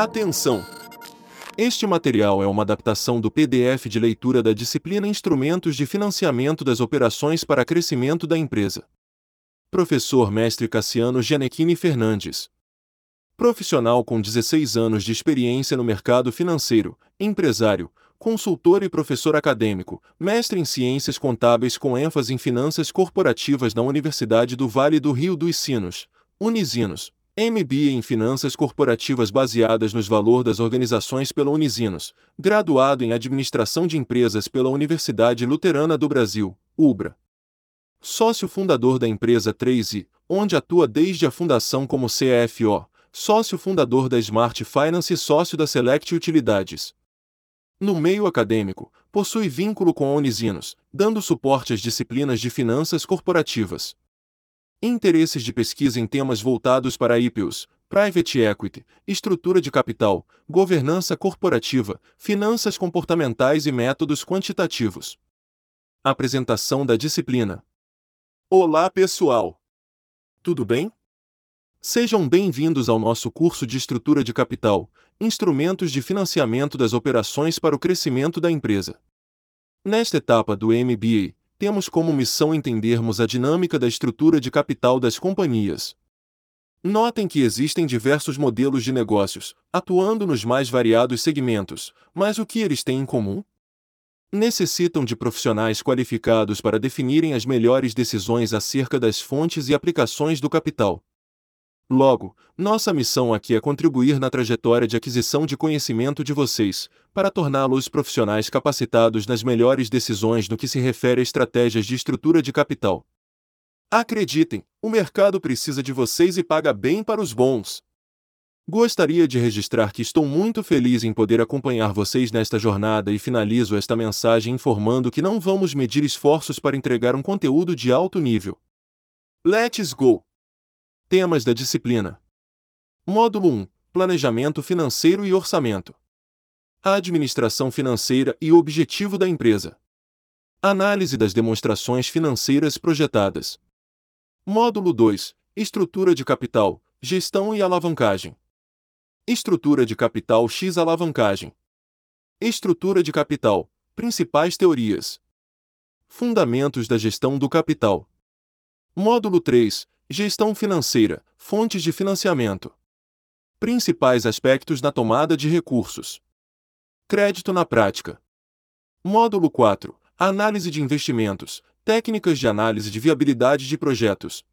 Atenção! Este material é uma adaptação do PDF de leitura da disciplina Instrumentos de Financiamento das Operações para Crescimento da Empresa. Professor Mestre Cassiano Gianecchini Fernandes. Profissional com 16 anos de experiência no mercado financeiro, empresário, consultor e professor acadêmico, mestre em Ciências Contábeis com ênfase em Finanças Corporativas na Universidade do Vale do Rio dos Sinos, Unisinos. MBA em Finanças Corporativas baseadas nos valores das organizações pela Unisinos, graduado em Administração de Empresas pela Universidade Luterana do Brasil, UBRA. Sócio fundador da empresa 3i, onde atua desde a fundação como CFO, sócio fundador da Smart Finance e sócio da Select Utilidades. No meio acadêmico, possui vínculo com a Unisinos, dando suporte às disciplinas de finanças corporativas. Interesses de pesquisa em temas voltados para IPOs, Private Equity, estrutura de capital, governança corporativa, finanças comportamentais e métodos quantitativos. Apresentação da disciplina. Olá, pessoal! Tudo bem? Sejam bem-vindos ao nosso curso de Estrutura de Capital, Instrumentos de Financiamento das Operações para o Crescimento da Empresa. Nesta etapa do MBA, temos como missão entendermos a dinâmica da estrutura de capital das companhias. Notem que existem diversos modelos de negócios, atuando nos mais variados segmentos, mas o que eles têm em comum? Necessitam de profissionais qualificados para definirem as melhores decisões acerca das fontes e aplicações do capital. Logo, nossa missão aqui é contribuir na trajetória de aquisição de conhecimento de vocês, para torná-los profissionais capacitados nas melhores decisões no que se refere a estratégias de estrutura de capital. Acreditem, o mercado precisa de vocês e paga bem para os bons. Gostaria de registrar que estou muito feliz em poder acompanhar vocês nesta jornada e finalizo esta mensagem informando que não vamos medir esforços para entregar um conteúdo de alto nível. Let's go! Temas da disciplina: Módulo 1 Planejamento financeiro e orçamento. A administração financeira e o objetivo da empresa. Análise das demonstrações financeiras projetadas. Módulo 2 Estrutura de capital, gestão e alavancagem. Estrutura de capital X alavancagem. Estrutura de capital, principais teorias. Fundamentos da gestão do capital. Módulo 3 Gestão financeira, fontes de financiamento. Principais aspectos na tomada de recursos. Crédito na prática. Módulo 4. Análise de investimentos, técnicas de análise de viabilidade de projetos.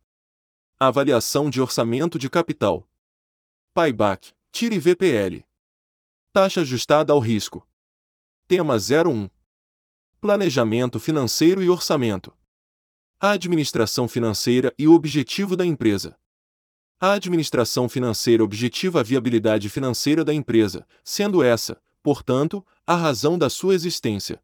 Avaliação de orçamento de capital. Payback, tire VPL. Taxa ajustada ao risco. Tema 01. Planejamento financeiro e orçamento a administração financeira e o objetivo da empresa. A administração financeira objetiva a viabilidade financeira da empresa, sendo essa, portanto, a razão da sua existência.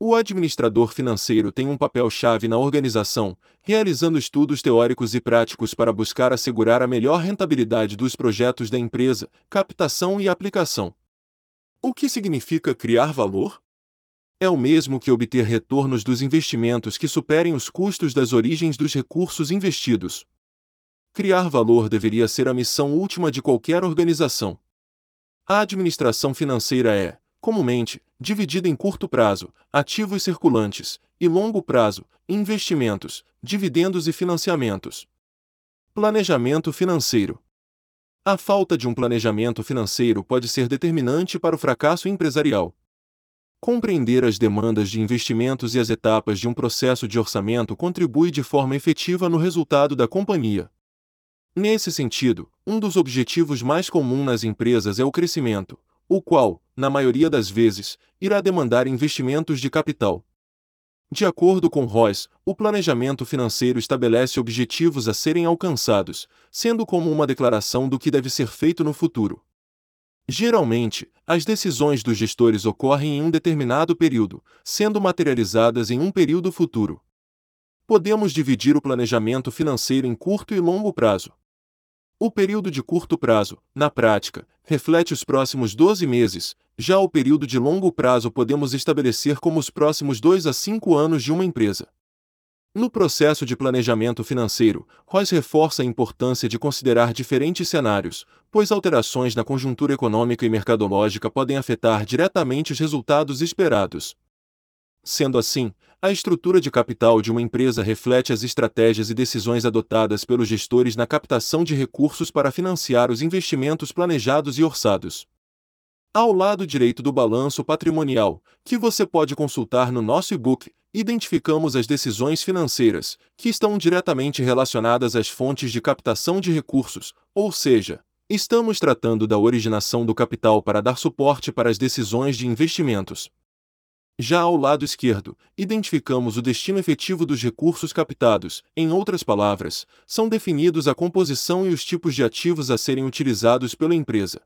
O administrador financeiro tem um papel-chave na organização, realizando estudos teóricos e práticos para buscar assegurar a melhor rentabilidade dos projetos da empresa, captação e aplicação. O que significa criar valor? É o mesmo que obter retornos dos investimentos que superem os custos das origens dos recursos investidos. Criar valor deveria ser a missão última de qualquer organização. A administração financeira é, comumente, dividida em curto prazo, ativos circulantes, e longo prazo, investimentos, dividendos e financiamentos. Planejamento financeiro. A falta de um planejamento financeiro pode ser determinante para o fracasso empresarial. Compreender as demandas de investimentos e as etapas de um processo de orçamento contribui de forma efetiva no resultado da companhia. Nesse sentido, um dos objetivos mais comuns nas empresas é o crescimento, o qual, na maioria das vezes, irá demandar investimentos de capital. De acordo com Royce, o planejamento financeiro estabelece objetivos a serem alcançados, sendo como uma declaração do que deve ser feito no futuro. Geralmente, as decisões dos gestores ocorrem em um determinado período, sendo materializadas em um período futuro. Podemos dividir o planejamento financeiro em curto e longo prazo. O período de curto prazo, na prática, reflete os próximos 12 meses, já o período de longo prazo podemos estabelecer como os próximos 2 a 5 anos de uma empresa. No processo de planejamento financeiro, Royce reforça a importância de considerar diferentes cenários, pois alterações na conjuntura econômica e mercadológica podem afetar diretamente os resultados esperados. Sendo assim, a estrutura de capital de uma empresa reflete as estratégias e decisões adotadas pelos gestores na captação de recursos para financiar os investimentos planejados e orçados. Ao lado direito do balanço patrimonial, que você pode consultar no nosso e-book, identificamos as decisões financeiras, que estão diretamente relacionadas às fontes de captação de recursos, ou seja, estamos tratando da originação do capital para dar suporte para as decisões de investimentos. Já ao lado esquerdo, identificamos o destino efetivo dos recursos captados, em outras palavras, são definidos a composição e os tipos de ativos a serem utilizados pela empresa.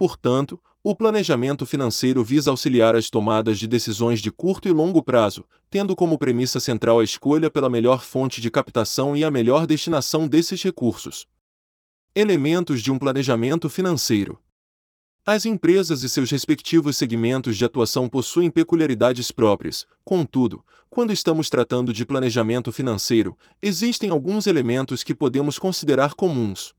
Portanto, o planejamento financeiro visa auxiliar as tomadas de decisões de curto e longo prazo, tendo como premissa central a escolha pela melhor fonte de captação e a melhor destinação desses recursos. Elementos de um planejamento financeiro. As empresas e seus respectivos segmentos de atuação possuem peculiaridades próprias, contudo, quando estamos tratando de planejamento financeiro, existem alguns elementos que podemos considerar comuns.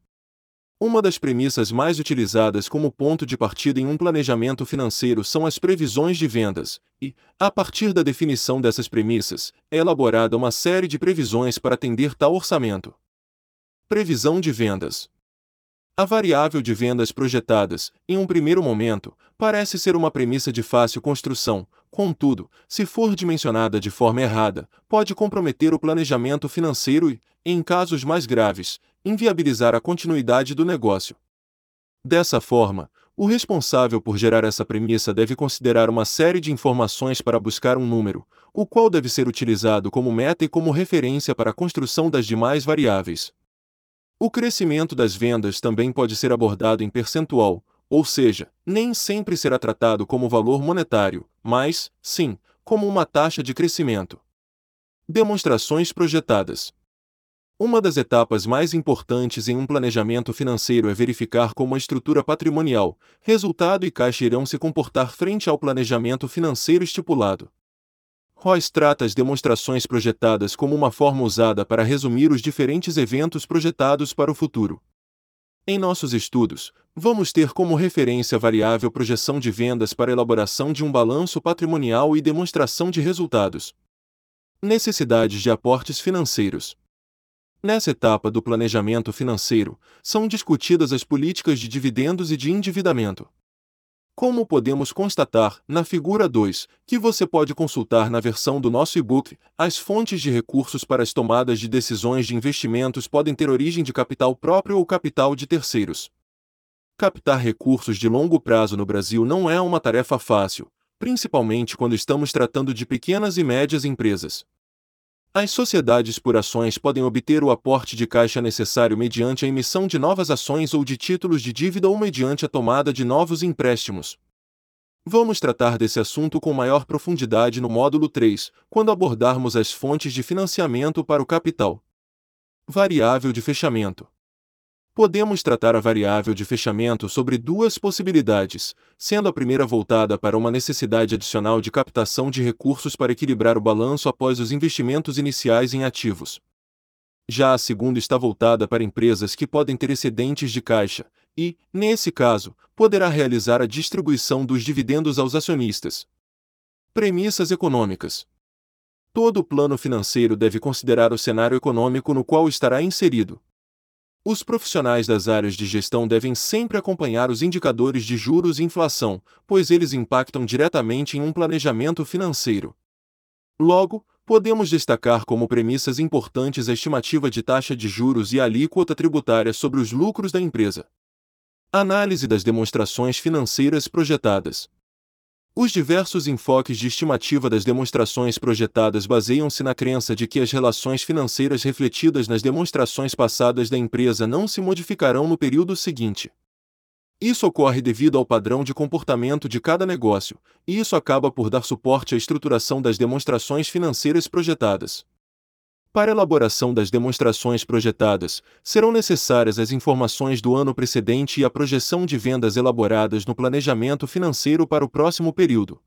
Uma das premissas mais utilizadas como ponto de partida em um planejamento financeiro são as previsões de vendas, e, a partir da definição dessas premissas, é elaborada uma série de previsões para atender tal orçamento. Previsão de vendas. A variável de vendas projetadas, em um primeiro momento, parece ser uma premissa de fácil construção, contudo, se for dimensionada de forma errada, pode comprometer o planejamento financeiro e, em casos mais graves, inviabilizar a continuidade do negócio. Dessa forma, o responsável por gerar essa premissa deve considerar uma série de informações para buscar um número, o qual deve ser utilizado como meta e como referência para a construção das demais variáveis. O crescimento das vendas também pode ser abordado em percentual, ou seja, nem sempre será tratado como valor monetário, mas, sim, como uma taxa de crescimento. Demonstrações projetadas. Uma das etapas mais importantes em um planejamento financeiro é verificar como a estrutura patrimonial, resultado e caixa irão se comportar frente ao planejamento financeiro estipulado. Royce trata as demonstrações projetadas como uma forma usada para resumir os diferentes eventos projetados para o futuro. Em nossos estudos, vamos ter como referência variável projeção de vendas para elaboração de um balanço patrimonial e demonstração de resultados. Necessidades de aportes financeiros. Nessa etapa do planejamento financeiro, são discutidas as políticas de dividendos e de endividamento. Como podemos constatar, na figura 2, que você pode consultar na versão do nosso e-book, as fontes de recursos para as tomadas de decisões de investimentos podem ter origem de capital próprio ou capital de terceiros. Captar recursos de longo prazo no Brasil não é uma tarefa fácil, principalmente quando estamos tratando de pequenas e médias empresas. As sociedades por ações podem obter o aporte de caixa necessário mediante a emissão de novas ações ou de títulos de dívida ou mediante a tomada de novos empréstimos. Vamos tratar desse assunto com maior profundidade no módulo 3, quando abordarmos as fontes de financiamento para o capital. Variável de fechamento podemos tratar a variável de fechamento sobre duas possibilidades, sendo a primeira voltada para uma necessidade adicional de captação de recursos para equilibrar o balanço após os investimentos iniciais em ativos. Já a segunda está voltada para empresas que podem ter excedentes de caixa, e, nesse caso, poderá realizar a distribuição dos dividendos aos acionistas. Premissas econômicas. Todo plano financeiro deve considerar o cenário econômico no qual estará inserido, os profissionais das áreas de gestão devem sempre acompanhar os indicadores de juros e inflação, pois eles impactam diretamente em um planejamento financeiro. Logo, podemos destacar como premissas importantes a estimativa de taxa de juros e a alíquota tributária sobre os lucros da empresa. Análise das demonstrações financeiras projetadas. Os diversos enfoques de estimativa das demonstrações projetadas baseiam-se na crença de que as relações financeiras refletidas nas demonstrações passadas da empresa não se modificarão no período seguinte. Isso ocorre devido ao padrão de comportamento de cada negócio, e isso acaba por dar suporte à estruturação das demonstrações financeiras projetadas. Para elaboração das demonstrações projetadas, serão necessárias as informações do ano precedente e a projeção de vendas elaboradas no planejamento financeiro para o próximo período.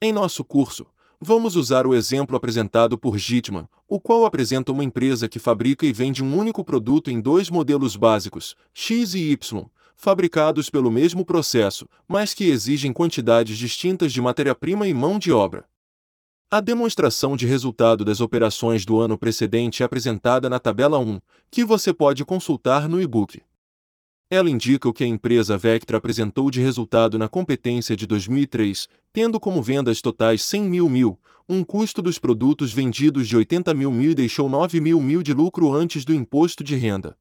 Em nosso curso, vamos usar o exemplo apresentado por Gitman, o qual apresenta uma empresa que fabrica e vende um único produto em dois modelos básicos, X e Y, fabricados pelo mesmo processo, mas que exigem quantidades distintas de matéria-prima e mão de obra. A demonstração de resultado das operações do ano precedente é apresentada na tabela 1, que você pode consultar no e-book. Ela indica o que a empresa Vectra apresentou de resultado na competência de 2003, tendo como vendas totais 100 mil mil, um custo dos produtos vendidos de 80 mil mil e deixou 9 mil mil de lucro antes do imposto de renda.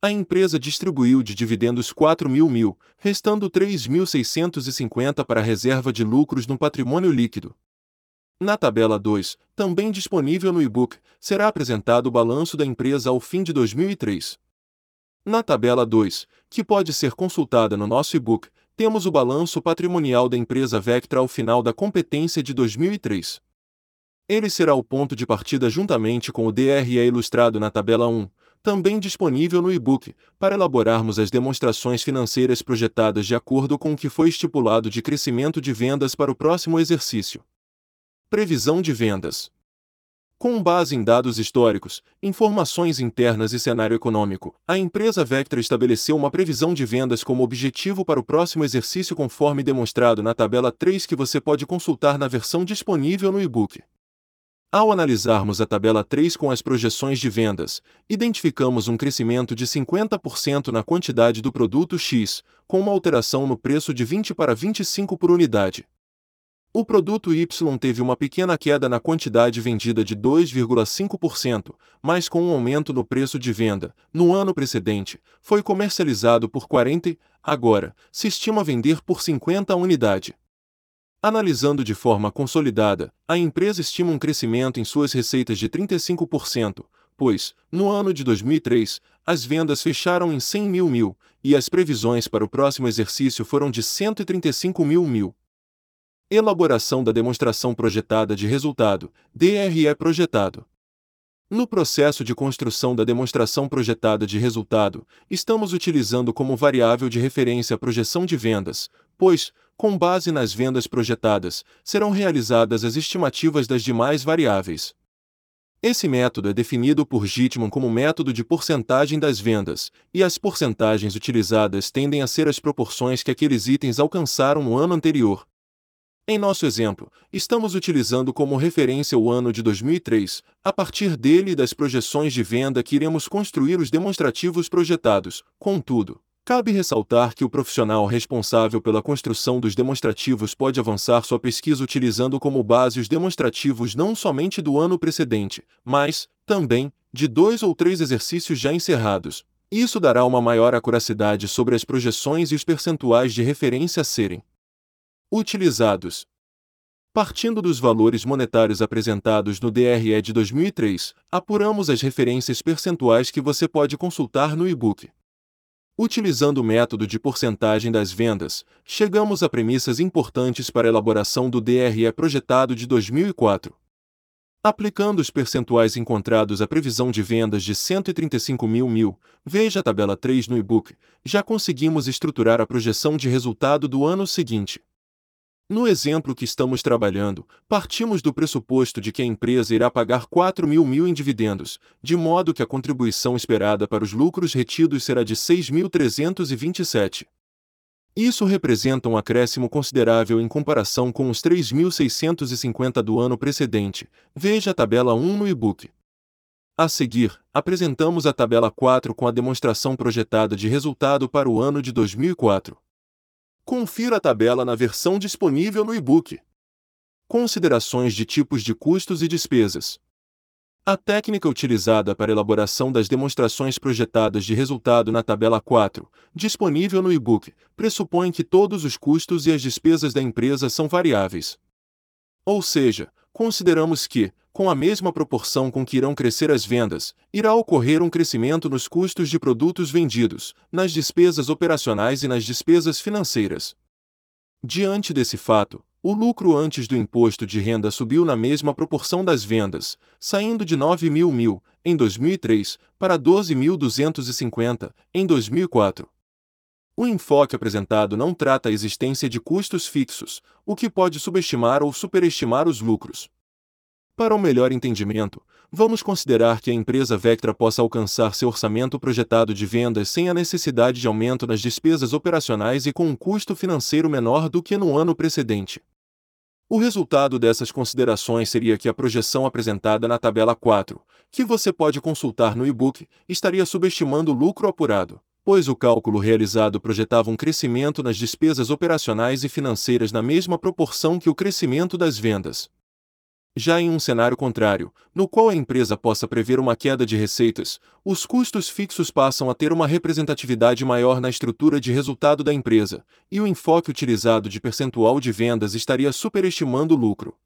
A empresa distribuiu de dividendos 4 mil mil, restando 3.650 para a reserva de lucros no patrimônio líquido. Na tabela 2, também disponível no e-book, será apresentado o balanço da empresa ao fim de 2003. Na tabela 2, que pode ser consultada no nosso e-book, temos o balanço patrimonial da empresa Vectra ao final da competência de 2003. Ele será o ponto de partida juntamente com o DRE ilustrado na tabela 1, também disponível no e-book, para elaborarmos as demonstrações financeiras projetadas de acordo com o que foi estipulado de crescimento de vendas para o próximo exercício. Previsão de vendas. Com base em dados históricos, informações internas e cenário econômico, a empresa Vectra estabeleceu uma previsão de vendas como objetivo para o próximo exercício conforme demonstrado na tabela 3 que você pode consultar na versão disponível no e-book. Ao analisarmos a tabela 3 com as projeções de vendas, identificamos um crescimento de 50% na quantidade do produto X, com uma alteração no preço de 20 para 25 por unidade. O produto Y teve uma pequena queda na quantidade vendida de 2,5%, mas com um aumento no preço de venda. No ano precedente, foi comercializado por 40, agora, se estima vender por 50 unidade. Analisando de forma consolidada, a empresa estima um crescimento em suas receitas de 35%, pois, no ano de 2003, as vendas fecharam em 100 mil mil, e as previsões para o próximo exercício foram de 135 mil mil. Elaboração da demonstração projetada de resultado, DRE projetado. No processo de construção da demonstração projetada de resultado, estamos utilizando como variável de referência a projeção de vendas, pois, com base nas vendas projetadas, serão realizadas as estimativas das demais variáveis. Esse método é definido por Gitman como método de porcentagem das vendas, e as porcentagens utilizadas tendem a ser as proporções que aqueles itens alcançaram no ano anterior, em nosso exemplo, estamos utilizando como referência o ano de 2003, a partir dele e das projeções de venda que iremos construir os demonstrativos projetados. Contudo, cabe ressaltar que o profissional responsável pela construção dos demonstrativos pode avançar sua pesquisa utilizando como base os demonstrativos não somente do ano precedente, mas, também, de dois ou três exercícios já encerrados. Isso dará uma maior acuracidade sobre as projeções e os percentuais de referência a serem utilizados. Partindo dos valores monetários apresentados no DRE de 2003, apuramos as referências percentuais que você pode consultar no e-book. Utilizando o método de porcentagem das vendas, chegamos a premissas importantes para a elaboração do DRE projetado de 2004. Aplicando os percentuais encontrados à previsão de vendas de 135 mil mil, veja a tabela 3 no e-book, já conseguimos estruturar a projeção de resultado do ano seguinte. No exemplo que estamos trabalhando, partimos do pressuposto de que a empresa irá pagar 4 mil mil em dividendos, de modo que a contribuição esperada para os lucros retidos será de 6.327. Isso representa um acréscimo considerável em comparação com os 3.650 do ano precedente. Veja a tabela 1 no e-book. A seguir, apresentamos a tabela 4 com a demonstração projetada de resultado para o ano de 2004. Confira a tabela na versão disponível no e-book. Considerações de tipos de custos e despesas. A técnica utilizada para elaboração das demonstrações projetadas de resultado na tabela 4, disponível no e-book, pressupõe que todos os custos e as despesas da empresa são variáveis. Ou seja, consideramos que, com a mesma proporção com que irão crescer as vendas, irá ocorrer um crescimento nos custos de produtos vendidos, nas despesas operacionais e nas despesas financeiras. Diante desse fato, o lucro antes do imposto de renda subiu na mesma proporção das vendas, saindo de 9 mil mil, em 2003, para 12.250, em 2004. O enfoque apresentado não trata a existência de custos fixos, o que pode subestimar ou superestimar os lucros. Para um melhor entendimento, vamos considerar que a empresa Vectra possa alcançar seu orçamento projetado de vendas sem a necessidade de aumento nas despesas operacionais e com um custo financeiro menor do que no ano precedente. O resultado dessas considerações seria que a projeção apresentada na tabela 4, que você pode consultar no e-book, estaria subestimando o lucro apurado, pois o cálculo realizado projetava um crescimento nas despesas operacionais e financeiras na mesma proporção que o crescimento das vendas. Já em um cenário contrário, no qual a empresa possa prever uma queda de receitas, os custos fixos passam a ter uma representatividade maior na estrutura de resultado da empresa, e o enfoque utilizado de percentual de vendas estaria superestimando o lucro.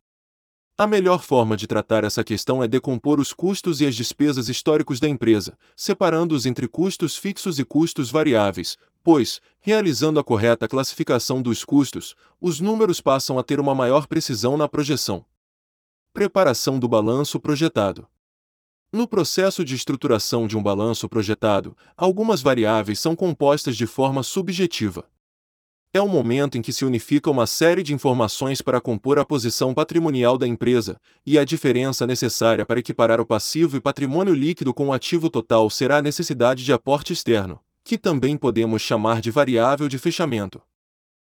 A melhor forma de tratar essa questão é decompor os custos e as despesas históricos da empresa, separando-os entre custos fixos e custos variáveis, pois, realizando a correta classificação dos custos, os números passam a ter uma maior precisão na projeção. Preparação do balanço projetado. No processo de estruturação de um balanço projetado, algumas variáveis são compostas de forma subjetiva. É o momento em que se unifica uma série de informações para compor a posição patrimonial da empresa, e a diferença necessária para equiparar o passivo e patrimônio líquido com o ativo total será a necessidade de aporte externo, que também podemos chamar de variável de fechamento.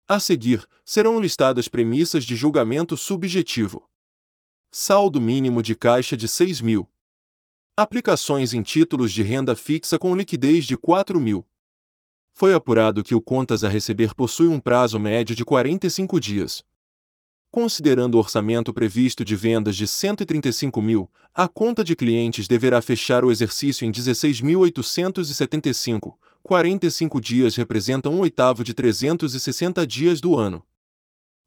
A seguir, serão listadas premissas de julgamento subjetivo. Saldo mínimo de caixa de 6 mil. Aplicações em títulos de renda fixa com liquidez de 4 mil. Foi apurado que o contas a receber possui um prazo médio de 45 dias. Considerando o orçamento previsto de vendas de 135 mil, a conta de clientes deverá fechar o exercício em 16.875. 45 dias representam um oitavo de 360 dias do ano.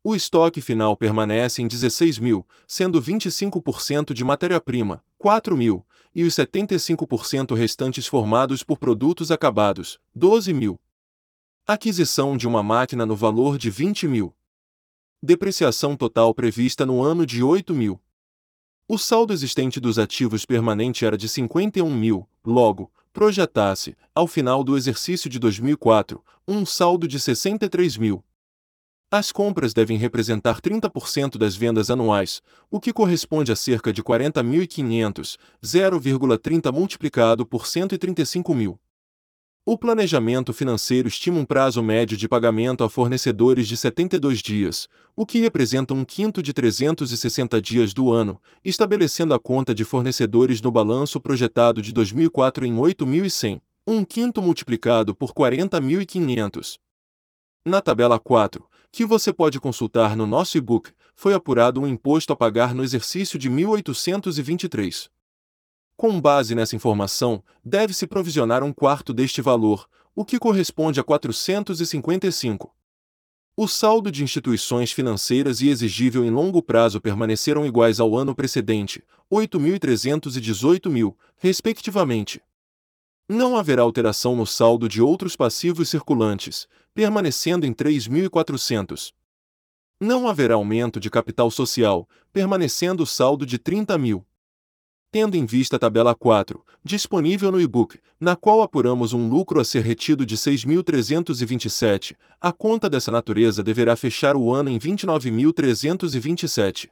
O estoque final permanece em 16 mil, sendo 25% de matéria-prima, 4 mil, e os 75% restantes formados por produtos acabados, 12 mil. Aquisição de uma máquina no valor de 20 mil. Depreciação total prevista no ano de 8 mil. O saldo existente dos ativos permanente era de 51 mil, logo, projetasse, ao final do exercício de 2004, um saldo de 63 mil. As compras devem representar 30% das vendas anuais, o que corresponde a cerca de 40.500, 0,30 multiplicado por 135 mil. O planejamento financeiro estima um prazo médio de pagamento a fornecedores de 72 dias, o que representa um quinto de 360 dias do ano, estabelecendo a conta de fornecedores no balanço projetado de 2004 em 8.100, um quinto multiplicado por 40.500. Na tabela 4, que você pode consultar no nosso e-book, foi apurado um imposto a pagar no exercício de 1823. Com base nessa informação, deve-se provisionar um quarto deste valor, o que corresponde a 455. O saldo de instituições financeiras e exigível em longo prazo permaneceram iguais ao ano precedente, 8.300 e 18.000, respectivamente. Não haverá alteração no saldo de outros passivos circulantes, permanecendo em 3.400. Não haverá aumento de capital social, permanecendo o saldo de 30 mil. Tendo em vista a tabela 4, disponível no e-book, na qual apuramos um lucro a ser retido de 6.327, a conta dessa natureza deverá fechar o ano em 29.327.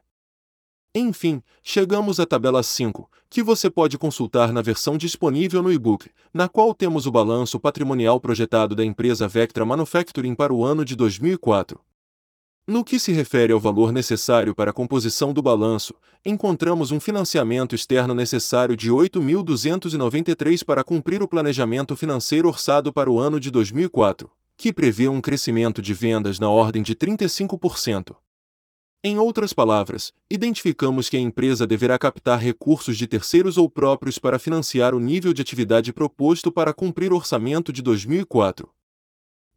Enfim, chegamos à tabela 5, que você pode consultar na versão disponível no e-book, na qual temos o balanço patrimonial projetado da empresa Vectra Manufacturing para o ano de 2004. No que se refere ao valor necessário para a composição do balanço, encontramos um financiamento externo necessário de 8.293 para cumprir o planejamento financeiro orçado para o ano de 2004, que prevê um crescimento de vendas na ordem de 35%. Em outras palavras, identificamos que a empresa deverá captar recursos de terceiros ou próprios para financiar o nível de atividade proposto para cumprir o orçamento de 2004.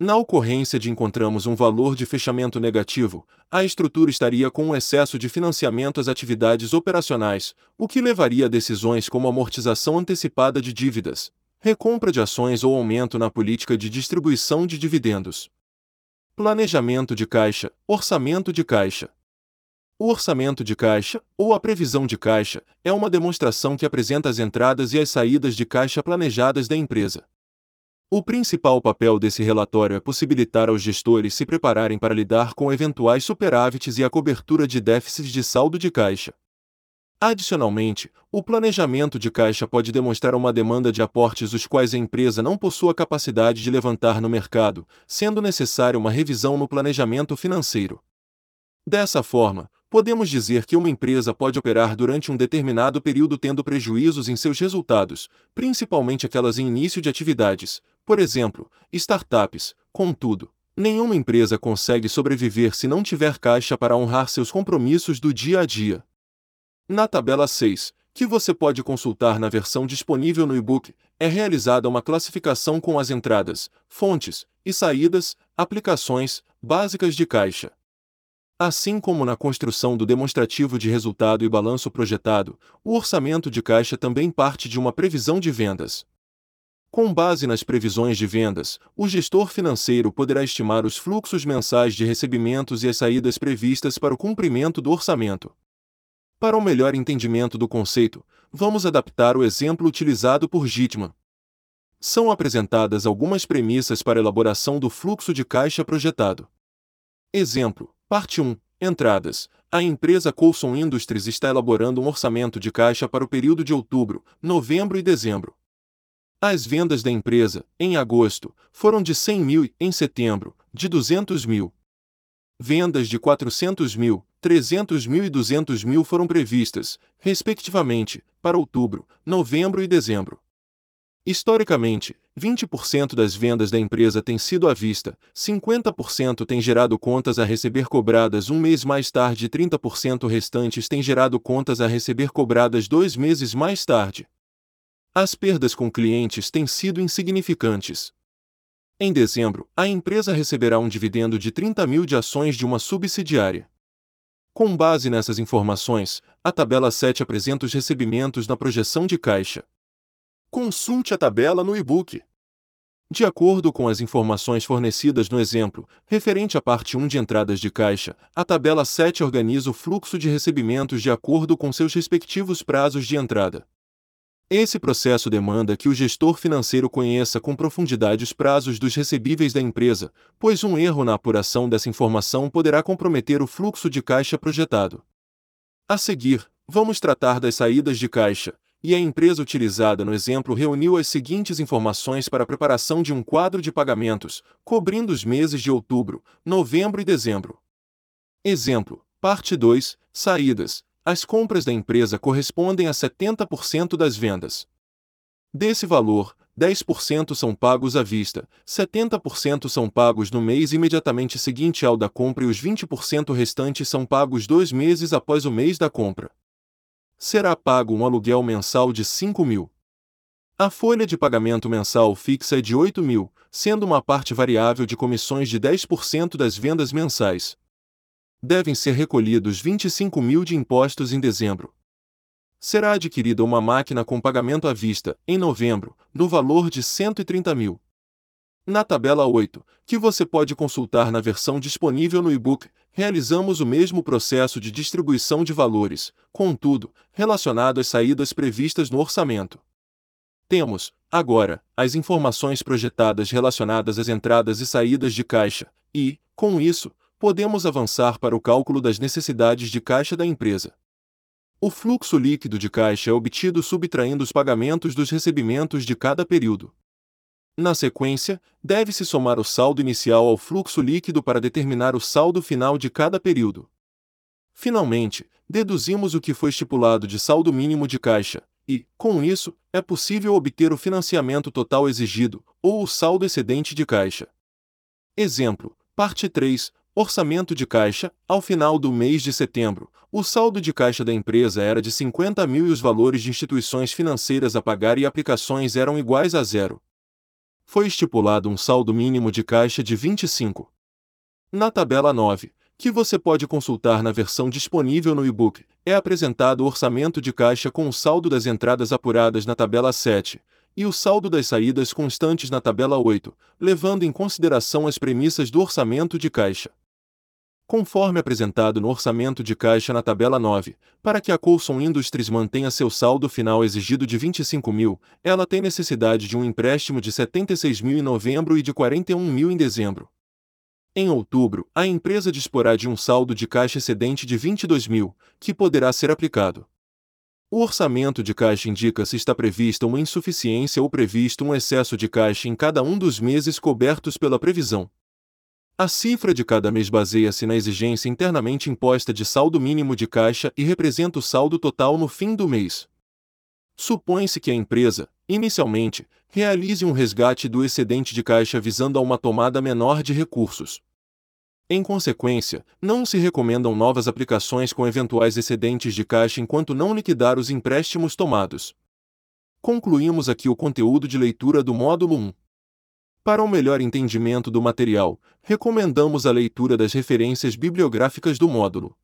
Na ocorrência de encontramos um valor de fechamento negativo, a estrutura estaria com um excesso de financiamento às atividades operacionais, o que levaria a decisões como amortização antecipada de dívidas, recompra de ações ou aumento na política de distribuição de dividendos. Planejamento de caixa, orçamento de caixa. O orçamento de caixa, ou a previsão de caixa, é uma demonstração que apresenta as entradas e as saídas de caixa planejadas da empresa. O principal papel desse relatório é possibilitar aos gestores se prepararem para lidar com eventuais superávites e a cobertura de déficits de saldo de caixa. Adicionalmente, o planejamento de caixa pode demonstrar uma demanda de aportes os quais a empresa não possua capacidade de levantar no mercado, sendo necessária uma revisão no planejamento financeiro. Dessa forma, podemos dizer que uma empresa pode operar durante um determinado período tendo prejuízos em seus resultados, principalmente aquelas em início de atividades, por exemplo, startups. Contudo, nenhuma empresa consegue sobreviver se não tiver caixa para honrar seus compromissos do dia a dia. Na tabela 6, que você pode consultar na versão disponível no e-book, é realizada uma classificação com as entradas, fontes e saídas, aplicações básicas de caixa. Assim como na construção do demonstrativo de resultado e balanço projetado, o orçamento de caixa também parte de uma previsão de vendas. Com base nas previsões de vendas, o gestor financeiro poderá estimar os fluxos mensais de recebimentos e as saídas previstas para o cumprimento do orçamento. Para um melhor entendimento do conceito, vamos adaptar o exemplo utilizado por Gitman. São apresentadas algumas premissas para elaboração do fluxo de caixa projetado. Exemplo: Parte 1: Entradas. A empresa Coulson Industries está elaborando um orçamento de caixa para o período de outubro, novembro e dezembro. As vendas da empresa, em agosto, foram de 100 mil e, em setembro, de 200 mil. Vendas de 400 mil, 300 mil e 200 mil foram previstas, respectivamente, para outubro, novembro e dezembro. Historicamente, 20% das vendas da empresa têm sido à vista, 50% têm gerado contas a receber cobradas um mês mais tarde e 30% restantes têm gerado contas a receber cobradas dois meses mais tarde. As perdas com clientes têm sido insignificantes. Em dezembro, a empresa receberá um dividendo de 30 mil de ações de uma subsidiária. Com base nessas informações, a tabela 7 apresenta os recebimentos na projeção de caixa. Consulte a tabela no e-book. De acordo com as informações fornecidas no exemplo, referente à parte 1 de entradas de caixa, a tabela 7 organiza o fluxo de recebimentos de acordo com seus respectivos prazos de entrada. Esse processo demanda que o gestor financeiro conheça com profundidade os prazos dos recebíveis da empresa, pois um erro na apuração dessa informação poderá comprometer o fluxo de caixa projetado. A seguir, vamos tratar das saídas de caixa, e a empresa utilizada no exemplo reuniu as seguintes informações para a preparação de um quadro de pagamentos, cobrindo os meses de outubro, novembro e dezembro. Exemplo: Parte 2 Saídas as compras da empresa correspondem a 70% das vendas. Desse valor, 10% são pagos à vista, 70% são pagos no mês imediatamente seguinte ao da compra e os 20% restantes são pagos dois meses após o mês da compra. Será pago um aluguel mensal de 5 mil. A folha de pagamento mensal fixa é de 8 mil, sendo uma parte variável de comissões de 10% das vendas mensais devem ser recolhidos 25 mil de impostos em dezembro. Será adquirida uma máquina com pagamento à vista, em novembro, no valor de 130 mil. Na tabela 8, que você pode consultar na versão disponível no e-book, realizamos o mesmo processo de distribuição de valores, contudo, relacionado às saídas previstas no orçamento. Temos, agora, as informações projetadas relacionadas às entradas e saídas de caixa, e, com isso, podemos avançar para o cálculo das necessidades de caixa da empresa. O fluxo líquido de caixa é obtido subtraindo os pagamentos dos recebimentos de cada período. Na sequência, deve-se somar o saldo inicial ao fluxo líquido para determinar o saldo final de cada período. Finalmente, deduzimos o que foi estipulado de saldo mínimo de caixa, e, com isso, é possível obter o financiamento total exigido, ou o saldo excedente de caixa. Exemplo: Parte 3 Orçamento de caixa: ao final do mês de setembro, o saldo de caixa da empresa era de 50 mil e os valores de instituições financeiras a pagar e aplicações eram iguais a zero. Foi estipulado um saldo mínimo de caixa de 25. Na tabela 9, que você pode consultar na versão disponível no e-book, é apresentado o orçamento de caixa com o saldo das entradas apuradas na tabela 7, e o saldo das saídas constantes na tabela 8, levando em consideração as premissas do orçamento de caixa. Conforme apresentado no orçamento de caixa na tabela 9, para que a Coulson Industries mantenha seu saldo final exigido de 25 mil, ela tem necessidade de um empréstimo de 76 mil em novembro e de 41 mil em dezembro. Em outubro, a empresa disporá de um saldo de caixa excedente de 22 mil, que poderá ser aplicado. O orçamento de caixa indica se está prevista uma insuficiência ou previsto um excesso de caixa em cada um dos meses cobertos pela previsão. A cifra de cada mês baseia-se na exigência internamente imposta de saldo mínimo de caixa e representa o saldo total no fim do mês. Supõe-se que a empresa, inicialmente, realize um resgate do excedente de caixa visando a uma tomada menor de recursos. Em consequência, não se recomendam novas aplicações com eventuais excedentes de caixa enquanto não liquidar os empréstimos tomados. Concluímos aqui o conteúdo de leitura do módulo 1. Para um melhor entendimento do material, recomendamos a leitura das referências bibliográficas do módulo.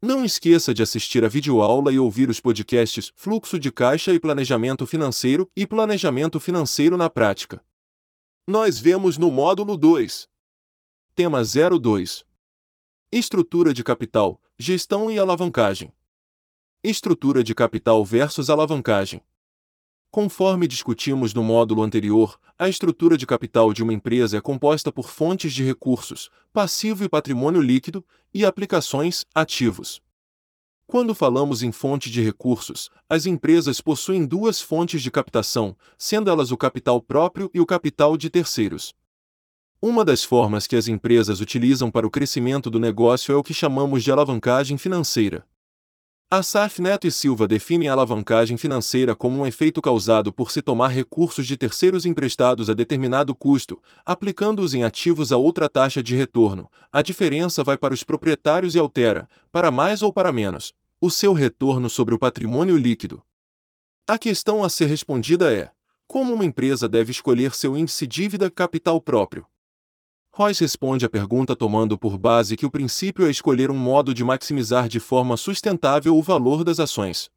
Não esqueça de assistir a videoaula e ouvir os podcasts Fluxo de Caixa e Planejamento Financeiro e Planejamento Financeiro na Prática. Nós vemos no módulo 2. Tema 02. Estrutura de capital, gestão e alavancagem. Estrutura de capital versus alavancagem. Conforme discutimos no módulo anterior, a estrutura de capital de uma empresa é composta por fontes de recursos, passivo e patrimônio líquido, e aplicações, ativos. Quando falamos em fonte de recursos, as empresas possuem duas fontes de captação, sendo elas o capital próprio e o capital de terceiros. Uma das formas que as empresas utilizam para o crescimento do negócio é o que chamamos de alavancagem financeira. Assaf Neto e Silva definem a alavancagem financeira como um efeito causado por se tomar recursos de terceiros emprestados a determinado custo, aplicando-os em ativos a outra taxa de retorno. A diferença vai para os proprietários e altera, para mais ou para menos, o seu retorno sobre o patrimônio líquido. A questão a ser respondida é: como uma empresa deve escolher seu índice dívida capital próprio? Royce responde à pergunta tomando por base que o princípio é escolher um modo de maximizar de forma sustentável o valor das ações.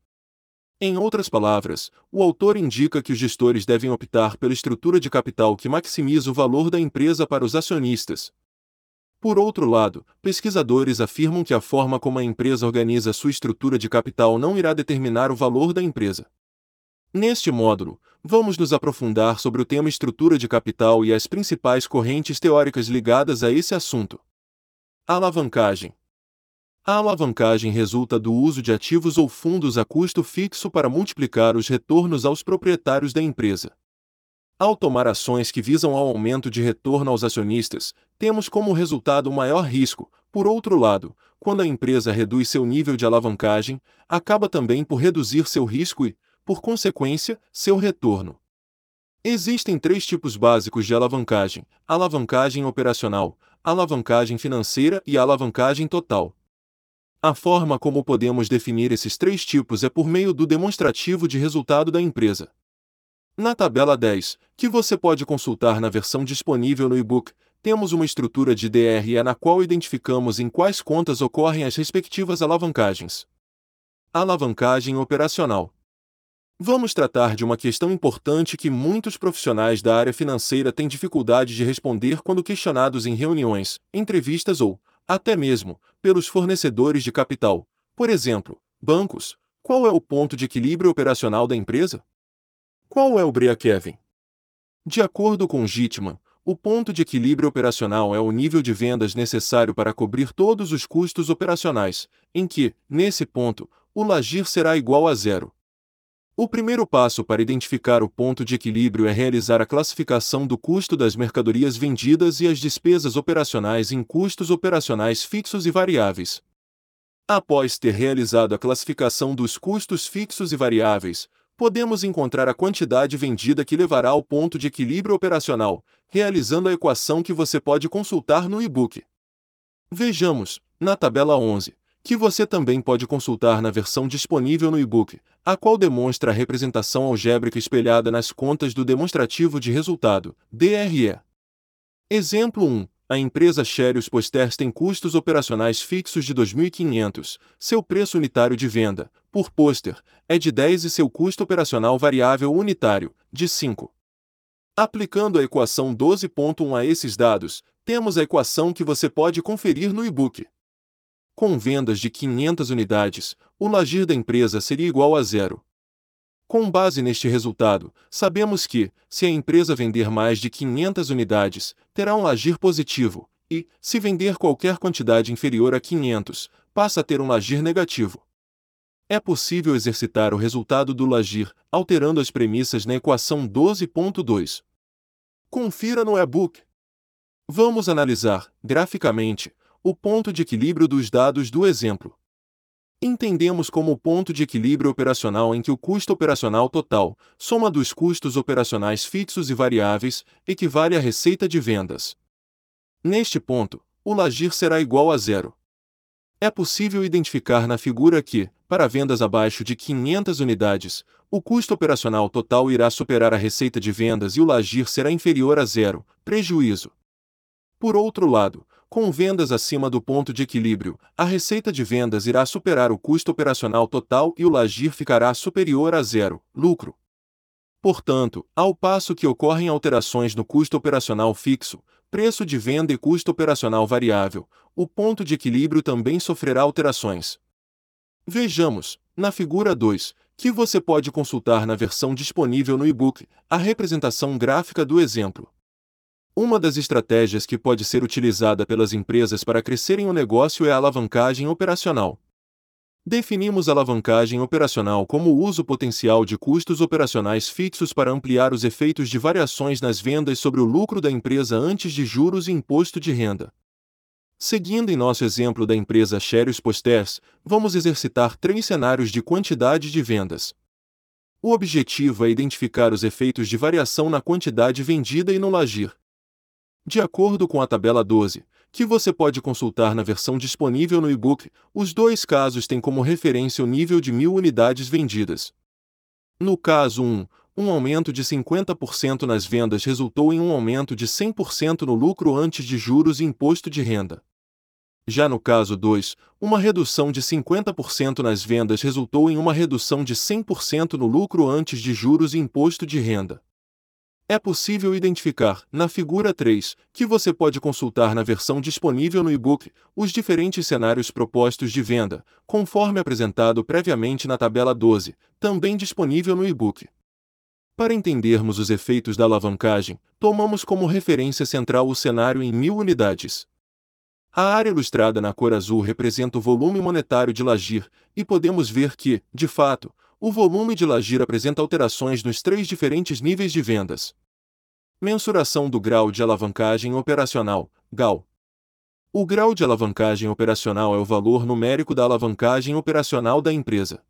Em outras palavras, o autor indica que os gestores devem optar pela estrutura de capital que maximiza o valor da empresa para os acionistas. Por outro lado, pesquisadores afirmam que a forma como a empresa organiza sua estrutura de capital não irá determinar o valor da empresa. Neste módulo, vamos nos aprofundar sobre o tema estrutura de capital e as principais correntes teóricas ligadas a esse assunto. Alavancagem. A alavancagem resulta do uso de ativos ou fundos a custo fixo para multiplicar os retornos aos proprietários da empresa. Ao tomar ações que visam ao aumento de retorno aos acionistas, temos como resultado maior risco. Por outro lado, quando a empresa reduz seu nível de alavancagem, acaba também por reduzir seu risco e, por consequência, seu retorno. Existem três tipos básicos de alavancagem: alavancagem operacional, alavancagem financeira e alavancagem total. A forma como podemos definir esses três tipos é por meio do demonstrativo de resultado da empresa. Na tabela 10, que você pode consultar na versão disponível no e-book, temos uma estrutura de DRE na qual identificamos em quais contas ocorrem as respectivas alavancagens. Alavancagem operacional. Vamos tratar de uma questão importante que muitos profissionais da área financeira têm dificuldade de responder quando questionados em reuniões, entrevistas ou, até mesmo, pelos fornecedores de capital. Por exemplo, bancos. Qual é o ponto de equilíbrio operacional da empresa? Qual é o break-even? De acordo com Gitman, o ponto de equilíbrio operacional é o nível de vendas necessário para cobrir todos os custos operacionais, em que, nesse ponto, o lagir será igual a zero. O primeiro passo para identificar o ponto de equilíbrio é realizar a classificação do custo das mercadorias vendidas e as despesas operacionais em custos operacionais fixos e variáveis. Após ter realizado a classificação dos custos fixos e variáveis, podemos encontrar a quantidade vendida que levará ao ponto de equilíbrio operacional, realizando a equação que você pode consultar no e-book. Vejamos, na tabela 11, que você também pode consultar na versão disponível no e-book, a qual demonstra a representação algébrica espelhada nas contas do demonstrativo de resultado, DRE. Exemplo 1. A empresa Xerios Posters tem custos operacionais fixos de 2.500, seu preço unitário de venda, por pôster, é de 10 e seu custo operacional variável unitário, de 5. Aplicando a equação 12.1 a esses dados, temos a equação que você pode conferir no e-book. Com vendas de 500 unidades, o lagir da empresa seria igual a zero. Com base neste resultado, sabemos que, se a empresa vender mais de 500 unidades, terá um lagir positivo, e, se vender qualquer quantidade inferior a 500, passa a ter um lagir negativo. É possível exercitar o resultado do lagir, alterando as premissas na equação 12.2. Confira no e-book. Vamos analisar, graficamente, o ponto de equilíbrio dos dados do exemplo. Entendemos como o ponto de equilíbrio operacional em que o custo operacional total, soma dos custos operacionais fixos e variáveis, equivale à receita de vendas. Neste ponto, o lagir será igual a zero. É possível identificar na figura que, para vendas abaixo de 500 unidades, o custo operacional total irá superar a receita de vendas e o lagir será inferior a zero, prejuízo. Por outro lado, com vendas acima do ponto de equilíbrio, a receita de vendas irá superar o custo operacional total e o lagir ficará superior a zero, lucro. Portanto, ao passo que ocorrem alterações no custo operacional fixo, preço de venda e custo operacional variável, o ponto de equilíbrio também sofrerá alterações. Vejamos, na figura 2, que você pode consultar na versão disponível no e-book, a representação gráfica do exemplo. Uma das estratégias que pode ser utilizada pelas empresas para crescerem o negócio é a alavancagem operacional. Definimos alavancagem operacional como o uso potencial de custos operacionais fixos para ampliar os efeitos de variações nas vendas sobre o lucro da empresa antes de juros e imposto de renda. Seguindo em nosso exemplo da empresa Sherry's Posters, vamos exercitar três cenários de quantidade de vendas. O objetivo é identificar os efeitos de variação na quantidade vendida e no lagir. De acordo com a tabela 12, que você pode consultar na versão disponível no e-book, os dois casos têm como referência o nível de mil unidades vendidas. No caso 1, um aumento de 50% nas vendas resultou em um aumento de 100% no lucro antes de juros e imposto de renda. Já no caso 2, uma redução de 50% nas vendas resultou em uma redução de 100% no lucro antes de juros e imposto de renda. É possível identificar, na figura 3, que você pode consultar na versão disponível no e-book, os diferentes cenários propostos de venda, conforme apresentado previamente na tabela 12, também disponível no e-book. Para entendermos os efeitos da alavancagem, tomamos como referência central o cenário em mil unidades. A área ilustrada na cor azul representa o volume monetário de Lagir, e podemos ver que, de fato, o volume de Lagir apresenta alterações nos três diferentes níveis de vendas. Mensuração do grau de alavancagem operacional, GAL. O grau de alavancagem operacional é o valor numérico da alavancagem operacional da empresa.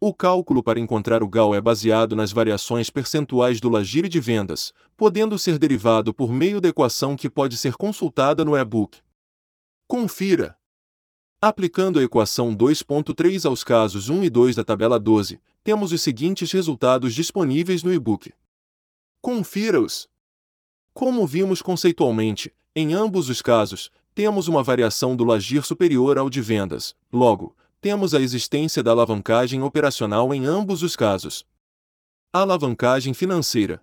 O cálculo para encontrar o GAL é baseado nas variações percentuais do Lagir de vendas, podendo ser derivado por meio da equação que pode ser consultada no e-book. Confira! Aplicando a equação 2.3 aos casos 1 e 2 da tabela 12, temos os seguintes resultados disponíveis no e-book. Confira-os! Como vimos conceitualmente, em ambos os casos, temos uma variação do lagir superior ao de vendas, logo, temos a existência da alavancagem operacional em ambos os casos. Alavancagem financeira.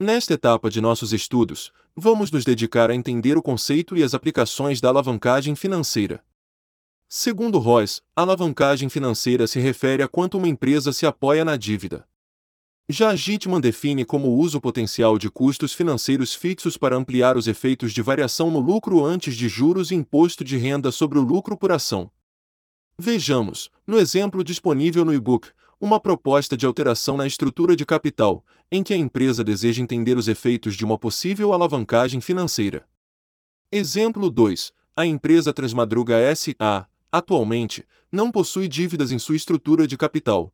Nesta etapa de nossos estudos, vamos nos dedicar a entender o conceito e as aplicações da alavancagem financeira. Segundo Royce, alavancagem financeira se refere a quanto uma empresa se apoia na dívida. Já Gitman define como o uso potencial de custos financeiros fixos para ampliar os efeitos de variação no lucro antes de juros e imposto de renda sobre o lucro por ação. Vejamos, no exemplo disponível no e-book, uma proposta de alteração na estrutura de capital, em que a empresa deseja entender os efeitos de uma possível alavancagem financeira. Exemplo 2. A empresa Transmadruga S.A atualmente, não possui dívidas em sua estrutura de capital.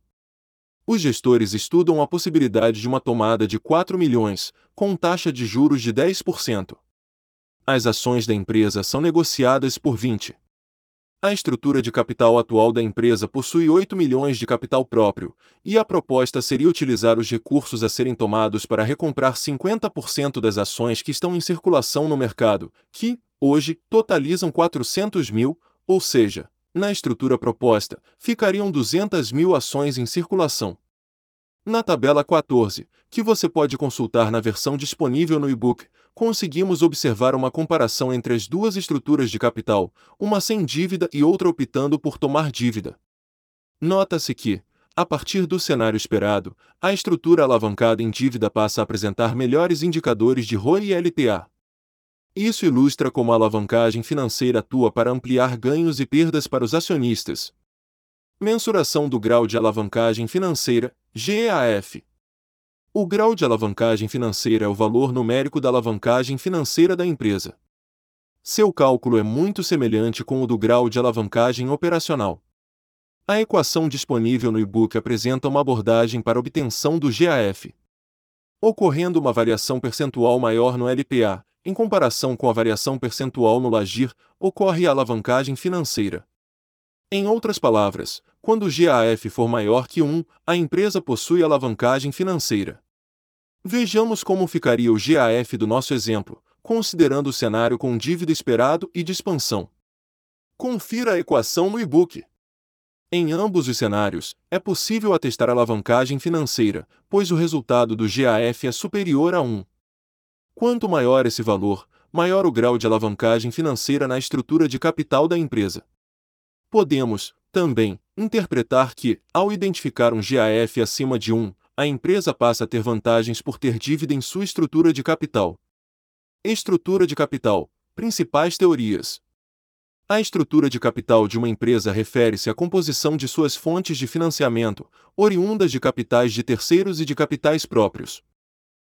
Os gestores estudam a possibilidade de uma tomada de 4 milhões, com taxa de juros de 10%. As ações da empresa são negociadas por 20. A estrutura de capital atual da empresa possui 8 milhões de capital próprio, e a proposta seria utilizar os recursos a serem tomados para recomprar 50% das ações que estão em circulação no mercado, que, hoje, totalizam 400 mil, ou seja, na estrutura proposta, ficariam 200 mil ações em circulação. Na tabela 14, que você pode consultar na versão disponível no e-book, conseguimos observar uma comparação entre as duas estruturas de capital, uma sem dívida e outra optando por tomar dívida. Nota-se que, a partir do cenário esperado, a estrutura alavancada em dívida passa a apresentar melhores indicadores de ROI e LTA. Isso ilustra como a alavancagem financeira atua para ampliar ganhos e perdas para os acionistas. Mensuração do grau de alavancagem financeira, GAF. O grau de alavancagem financeira é o valor numérico da alavancagem financeira da empresa. Seu cálculo é muito semelhante com o do grau de alavancagem operacional. A equação disponível no e-book apresenta uma abordagem para obtenção do GAF. Ocorrendo uma variação percentual maior no LPA, em comparação com a variação percentual no LAGIR, ocorre a alavancagem financeira. Em outras palavras, quando o GAF for maior que 1, a empresa possui alavancagem financeira. Vejamos como ficaria o GAF do nosso exemplo, considerando o cenário com dívida esperado e de expansão. Confira a equação no e-book. Em ambos os cenários, é possível atestar alavancagem financeira, pois o resultado do GAF é superior a 1. Quanto maior esse valor, maior o grau de alavancagem financeira na estrutura de capital da empresa. Podemos, também, interpretar que, ao identificar um GAF acima de 1, a empresa passa a ter vantagens por ter dívida em sua estrutura de capital. Estrutura de capital. Principais teorias. A estrutura de capital de uma empresa refere-se à composição de suas fontes de financiamento, oriundas de capitais de terceiros e de capitais próprios.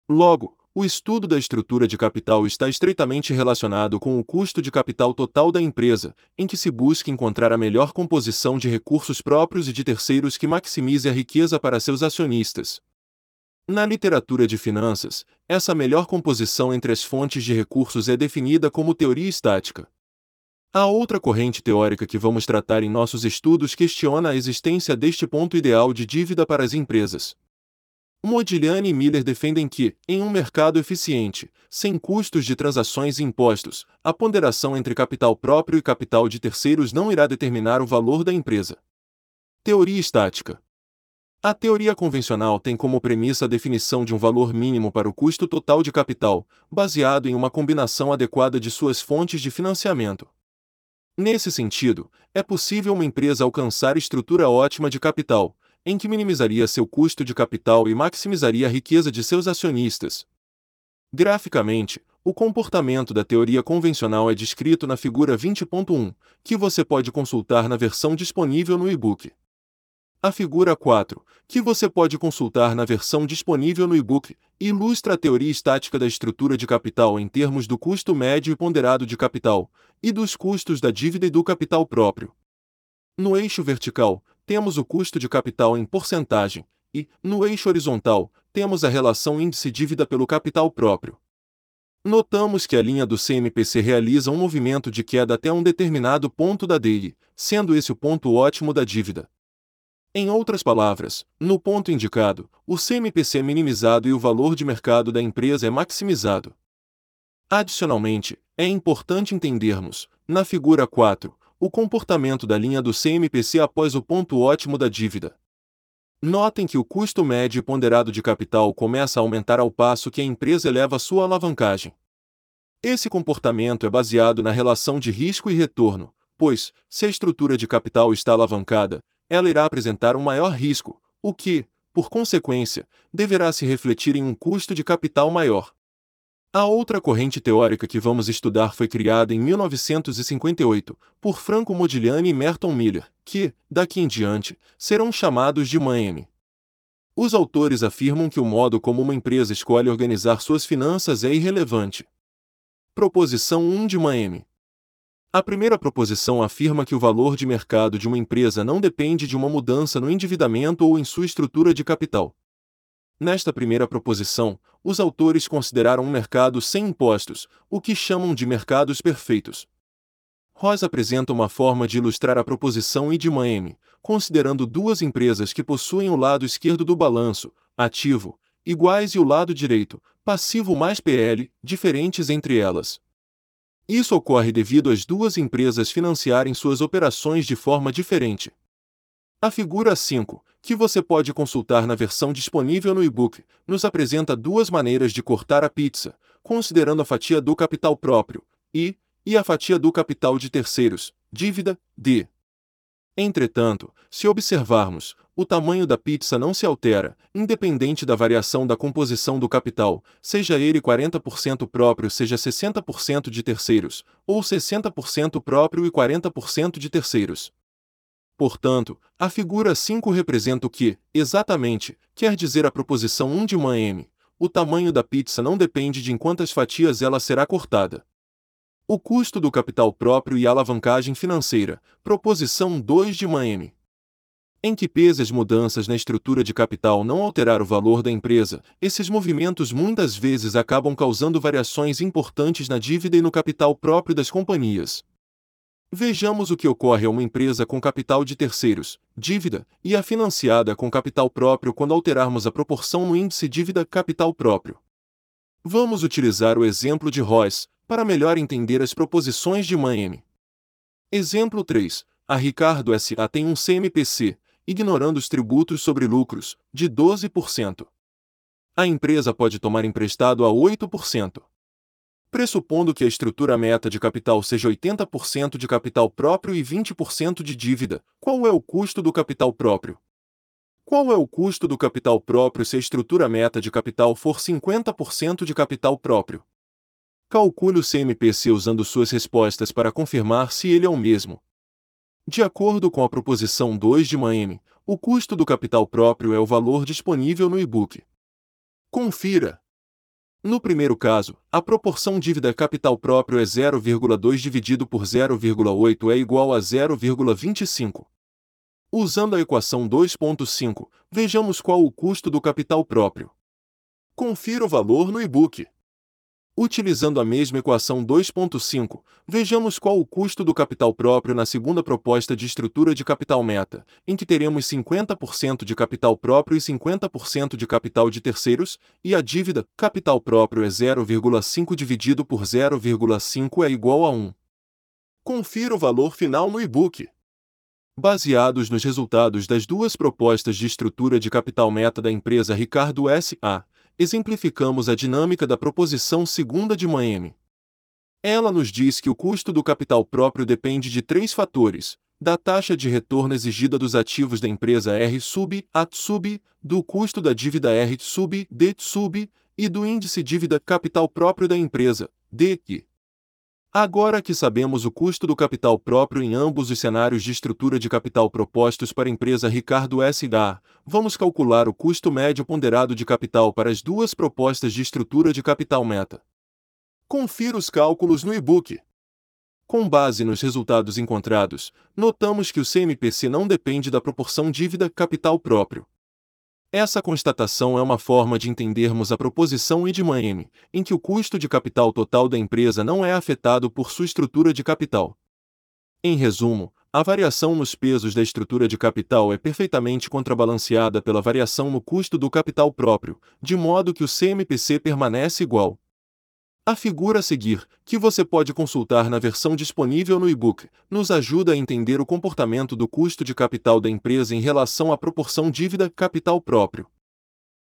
Logo, o estudo da estrutura de capital está estreitamente relacionado com o custo de capital total da empresa, em que se busca encontrar a melhor composição de recursos próprios e de terceiros que maximize a riqueza para seus acionistas. Na literatura de finanças, essa melhor composição entre as fontes de recursos é definida como teoria estática. A outra corrente teórica que vamos tratar em nossos estudos questiona a existência deste ponto ideal de dívida para as empresas. Modigliani e Miller defendem que, em um mercado eficiente, sem custos de transações e impostos, a ponderação entre capital próprio e capital de terceiros não irá determinar o valor da empresa. Teoria estática. A teoria convencional tem como premissa a definição de um valor mínimo para o custo total de capital, baseado em uma combinação adequada de suas fontes de financiamento. Nesse sentido, é possível uma empresa alcançar estrutura ótima de capital, em que minimizaria seu custo de capital e maximizaria a riqueza de seus acionistas. Graficamente, o comportamento da teoria convencional é descrito na figura 20.1, que você pode consultar na versão disponível no e-book. A figura 4, que você pode consultar na versão disponível no e-book, ilustra a teoria estática da estrutura de capital em termos do custo médio e ponderado de capital, e dos custos da dívida e do capital próprio. No eixo vertical, temos o custo de capital em porcentagem, e, no eixo horizontal, temos a relação índice dívida pelo capital próprio. Notamos que a linha do CMPC realiza um movimento de queda até um determinado ponto da DI, sendo esse o ponto ótimo da dívida. Em outras palavras, no ponto indicado, o CMPC é minimizado e o valor de mercado da empresa é maximizado. Adicionalmente, é importante entendermos, na figura 4, o comportamento da linha do CMPC após o ponto ótimo da dívida. Notem que o custo médio ponderado de capital começa a aumentar ao passo que a empresa eleva sua alavancagem. Esse comportamento é baseado na relação de risco e retorno, pois, se a estrutura de capital está alavancada, ela irá apresentar um maior risco, o que, por consequência, deverá se refletir em um custo de capital maior. A outra corrente teórica que vamos estudar foi criada em 1958 por Franco Modigliani e Merton Miller, que, daqui em diante, serão chamados de Miami. Os autores afirmam que o modo como uma empresa escolhe organizar suas finanças é irrelevante. Proposição 1 de Miami. A primeira proposição afirma que o valor de mercado de uma empresa não depende de uma mudança no endividamento ou em sua estrutura de capital. Nesta primeira proposição, os autores consideraram um mercado sem impostos, o que chamam de mercados perfeitos. Ross apresenta uma forma de ilustrar a proposição I de Miami, considerando duas empresas que possuem o lado esquerdo do balanço, ativo, iguais e o lado direito, passivo mais PL, diferentes entre elas. Isso ocorre devido às duas empresas financiarem suas operações de forma diferente. A figura 5, que você pode consultar na versão disponível no e-book, nos apresenta duas maneiras de cortar a pizza, considerando a fatia do capital próprio, I, e a fatia do capital de terceiros, dívida, D. Entretanto, se observarmos, o tamanho da pizza não se altera, independente da variação da composição do capital, seja ele 40% próprio, seja 60% de terceiros, ou 60% próprio e 40% de terceiros. Portanto, a figura 5 representa o que, exatamente, quer dizer a proposição 1 de uma m. O tamanho da pizza não depende de em quantas fatias ela será cortada. O custo do capital próprio e a alavancagem financeira, proposição 2 de uma m. Em que pese as mudanças na estrutura de capital não alterar o valor da empresa, esses movimentos muitas vezes acabam causando variações importantes na dívida e no capital próprio das companhias. Vejamos o que ocorre a uma empresa com capital de terceiros, dívida, e a financiada com capital próprio quando alterarmos a proporção no índice dívida-capital próprio. Vamos utilizar o exemplo de Royce, para melhor entender as proposições de uma M. Exemplo 3. A Ricardo S.A. tem um CMPC, ignorando os tributos sobre lucros, de 12%. A empresa pode tomar emprestado a 8%. Pressupondo que a estrutura meta de capital seja 80% de capital próprio e 20% de dívida, qual é o custo do capital próprio? Qual é o custo do capital próprio se a estrutura meta de capital for 50% de capital próprio? Calcule o CMPC usando suas respostas para confirmar se ele é o mesmo. De acordo com a proposição 2 de Miami, o custo do capital próprio é o valor disponível no e-book. Confira! No primeiro caso, a proporção dívida capital próprio é 0,2 dividido por 0,8 é igual a 0,25. Usando a equação 2.5, vejamos qual o custo do capital próprio. Confira o valor no e-book. Utilizando a mesma equação 2.5, vejamos qual o custo do capital próprio na segunda proposta de estrutura de capital meta, em que teremos 50% de capital próprio e 50% de capital de terceiros, e a dívida, capital próprio é 0,5 dividido por 0,5 é igual a 1. Confira o valor final no e-book. Baseados nos resultados das duas propostas de estrutura de capital meta da empresa Ricardo S.A., exemplificamos a dinâmica da proposição segunda de Miami. Ela nos diz que o custo do capital próprio depende de três fatores: da taxa de retorno exigida dos ativos da empresa R sub A sub, do custo da dívida R sub D sub e do índice dívida capital próprio da empresa D que Agora que sabemos o custo do capital próprio em ambos os cenários de estrutura de capital propostos para a empresa Ricardo S.A., vamos calcular o custo médio ponderado de capital para as duas propostas de estrutura de capital meta. Confira os cálculos no e-book. Com base nos resultados encontrados, notamos que o CMPC não depende da proporção dívida-capital próprio. Essa constatação é uma forma de entendermos a proposição I de Miami, em que o custo de capital total da empresa não é afetado por sua estrutura de capital. Em resumo, a variação nos pesos da estrutura de capital é perfeitamente contrabalanceada pela variação no custo do capital próprio, de modo que o CMPC permanece igual. A figura a seguir, que você pode consultar na versão disponível no e-book, nos ajuda a entender o comportamento do custo de capital da empresa em relação à proporção dívida-capital próprio.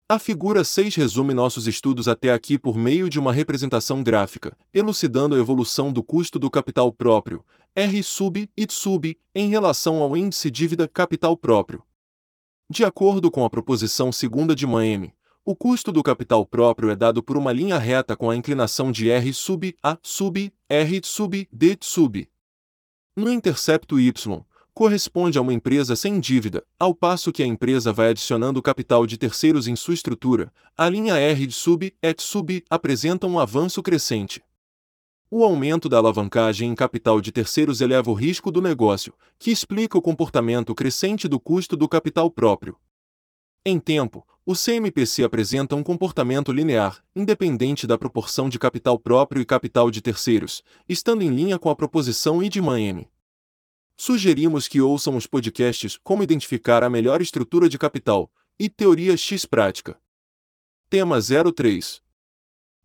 A figura 6 resume nossos estudos até aqui por meio de uma representação gráfica, elucidando a evolução do custo do capital próprio, R sub e sub, em relação ao índice dívida-capital próprio. De acordo com a proposição segunda de Miami, o custo do capital próprio é dado por uma linha reta com a inclinação de R sub A sub R sub D sub. No intercepto Y, corresponde a uma empresa sem dívida, ao passo que a empresa vai adicionando capital de terceiros em sua estrutura, a linha R sub E sub apresenta um avanço crescente. O aumento da alavancagem em capital de terceiros eleva o risco do negócio, que explica o comportamento crescente do custo do capital próprio. Em tempo, o CMPC apresenta um comportamento linear, independente da proporção de capital próprio e capital de terceiros, estando em linha com a proposição I de Miami. Sugerimos que ouçam os podcasts Como Identificar a Melhor Estrutura de Capital e Teoria X Prática. Tema 03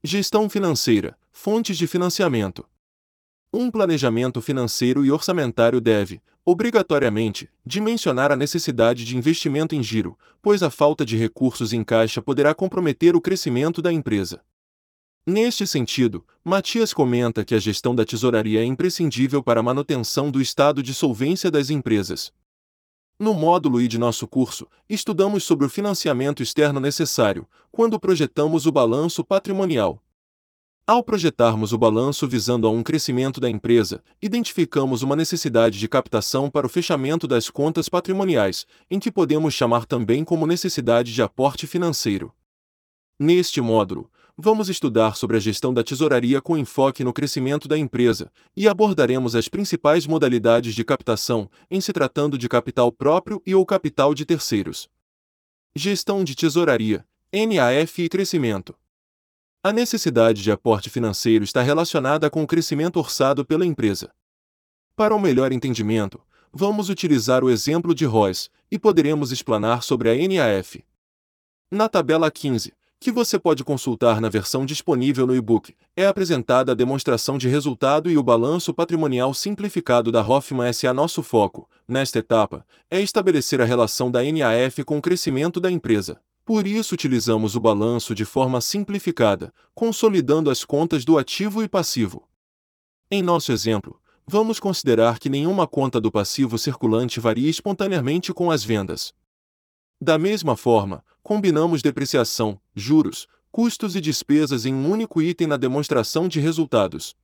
Gestão Financeira Fontes de Financiamento. Um planejamento financeiro e orçamentário deve, obrigatoriamente, dimensionar a necessidade de investimento em giro, pois a falta de recursos em caixa poderá comprometer o crescimento da empresa. Neste sentido, Matias comenta que a gestão da tesouraria é imprescindível para a manutenção do estado de solvência das empresas. No módulo I de nosso curso, estudamos sobre o financiamento externo necessário, quando projetamos o balanço patrimonial. Ao projetarmos o balanço visando a um crescimento da empresa, identificamos uma necessidade de captação para o fechamento das contas patrimoniais, em que podemos chamar também como necessidade de aporte financeiro. Neste módulo, vamos estudar sobre a gestão da tesouraria com enfoque no crescimento da empresa e abordaremos as principais modalidades de captação, em se tratando de capital próprio e ou capital de terceiros. Gestão de tesouraria, NAF e crescimento. A necessidade de aporte financeiro está relacionada com o crescimento orçado pela empresa. Para um melhor entendimento, vamos utilizar o exemplo de ROIS e poderemos explanar sobre a NAF. Na tabela 15, que você pode consultar na versão disponível no e-book, é apresentada a demonstração de resultado e o balanço patrimonial simplificado da Hoffman SA. Nosso foco, nesta etapa, é estabelecer a relação da NAF com o crescimento da empresa. Por isso utilizamos o balanço de forma simplificada, consolidando as contas do ativo e passivo. Em nosso exemplo, vamos considerar que nenhuma conta do passivo circulante varia espontaneamente com as vendas. Da mesma forma, combinamos depreciação, juros, custos e despesas em um único item na demonstração de resultados.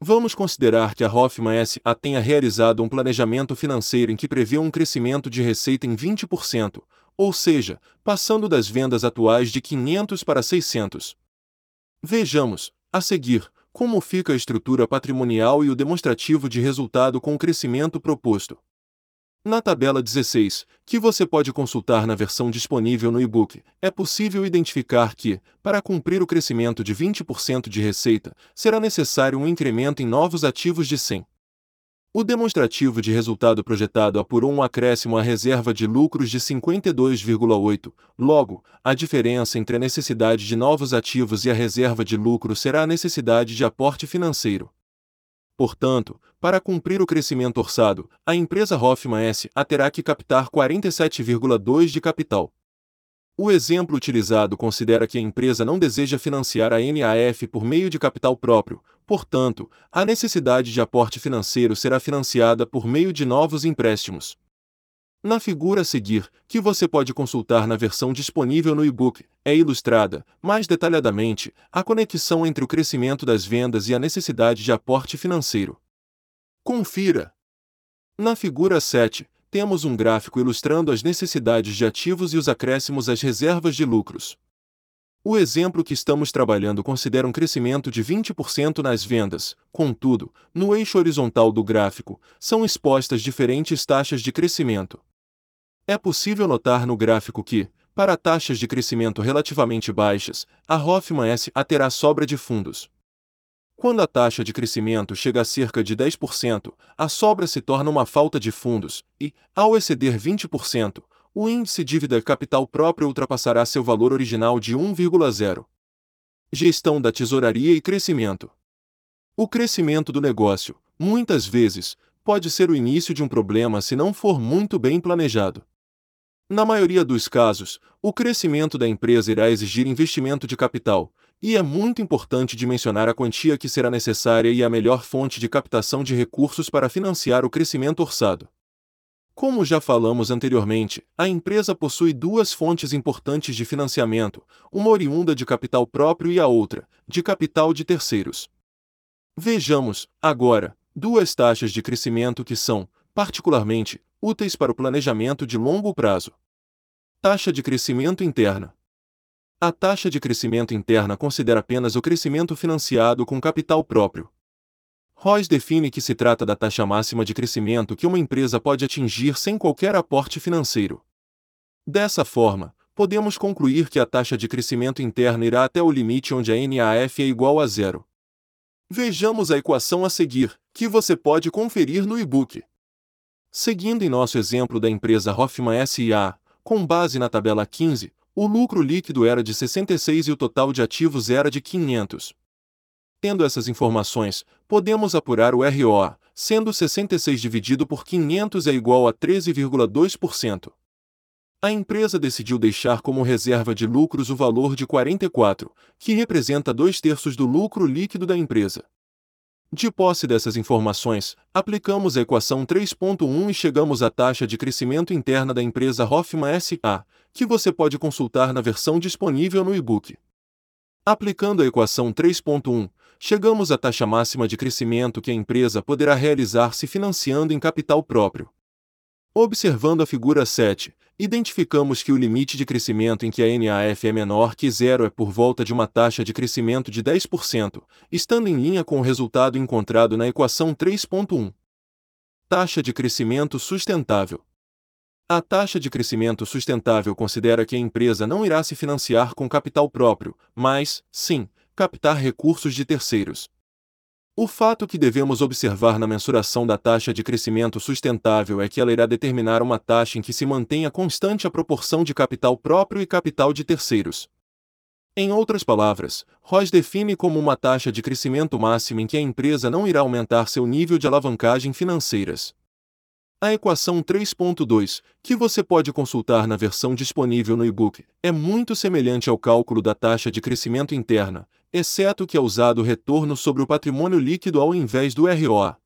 Vamos considerar que a Hoffman S.A. tenha realizado um planejamento financeiro em que prevê um crescimento de receita em 20%, ou seja, passando das vendas atuais de 500 para 600. Vejamos, a seguir, como fica a estrutura patrimonial e o demonstrativo de resultado com o crescimento proposto. Na tabela 16, que você pode consultar na versão disponível no e-book, é possível identificar que, para cumprir o crescimento de 20% de receita, será necessário um incremento em novos ativos de 100. O demonstrativo de resultado projetado apurou um acréscimo à reserva de lucros de 52,8. Logo, a diferença entre a necessidade de novos ativos e a reserva de lucro será a necessidade de aporte financeiro. Portanto, para cumprir o crescimento orçado, a empresa Hoffman S.A. terá que captar 47,2 de capital. O exemplo utilizado considera que a empresa não deseja financiar a NAF por meio de capital próprio, portanto, a necessidade de aporte financeiro será financiada por meio de novos empréstimos. Na figura a seguir, que você pode consultar na versão disponível no e-book, é ilustrada, mais detalhadamente, a conexão entre o crescimento das vendas e a necessidade de aporte financeiro. Confira! Na figura 7, temos um gráfico ilustrando as necessidades de ativos e os acréscimos às reservas de lucros. O exemplo que estamos trabalhando considera um crescimento de 20% nas vendas, contudo, no eixo horizontal do gráfico, são expostas diferentes taxas de crescimento. É possível notar no gráfico que, para taxas de crescimento relativamente baixas, a Hoffman S.A. terá sobra de fundos. Quando a taxa de crescimento chega a cerca de 10%, a sobra se torna uma falta de fundos, e, ao exceder 20%, o índice dívida capital próprio ultrapassará seu valor original de 1,0. Gestão da tesouraria e crescimento. O crescimento do negócio, muitas vezes, pode ser o início de um problema se não for muito bem planejado. Na maioria dos casos, o crescimento da empresa irá exigir investimento de capital, e é muito importante dimensionar a quantia que será necessária e a melhor fonte de captação de recursos para financiar o crescimento orçado. Como já falamos anteriormente, a empresa possui duas fontes importantes de financiamento, uma oriunda de capital próprio e a outra, de capital de terceiros. Vejamos, agora, duas taxas de crescimento que são, particularmente, úteis para o planejamento de longo prazo. Taxa de crescimento interna. A taxa de crescimento interna considera apenas o crescimento financiado com capital próprio. Royce define que se trata da taxa máxima de crescimento que uma empresa pode atingir sem qualquer aporte financeiro. Dessa forma, podemos concluir que a taxa de crescimento interna irá até o limite onde a NAF é igual a zero. Vejamos a equação a seguir, que você pode conferir no e-book. Seguindo em nosso exemplo da empresa Hoffman S.A., com base na tabela 15, o lucro líquido era de 66 e o total de ativos era de 500. Tendo essas informações, podemos apurar o ROA, sendo 66 dividido por 500 é igual a 13,2%. A empresa decidiu deixar como reserva de lucros o valor de 44, que representa dois terços do lucro líquido da empresa. De posse dessas informações, aplicamos a equação 3.1 e chegamos à taxa de crescimento interna da empresa Hoffman SA, que você pode consultar na versão disponível no e-book. Aplicando a equação 3.1, chegamos à taxa máxima de crescimento que a empresa poderá realizar se financiando em capital próprio. Observando a figura 7, identificamos que o limite de crescimento em que a NAF é menor que zero é por volta de uma taxa de crescimento de 10%, estando em linha com o resultado encontrado na equação 3.1. Taxa de crescimento sustentável. A taxa de crescimento sustentável considera que a empresa não irá se financiar com capital próprio, mas, sim, captar recursos de terceiros. O fato que devemos observar na mensuração da taxa de crescimento sustentável é que ela irá determinar uma taxa em que se mantenha constante a proporção de capital próprio e capital de terceiros. Em outras palavras, Ross define como uma taxa de crescimento máxima em que a empresa não irá aumentar seu nível de alavancagem financeiras. A equação 3.2, que você pode consultar na versão disponível no e-book, é muito semelhante ao cálculo da taxa de crescimento interna, exceto que é usado o retorno sobre o patrimônio líquido ao invés do ROA.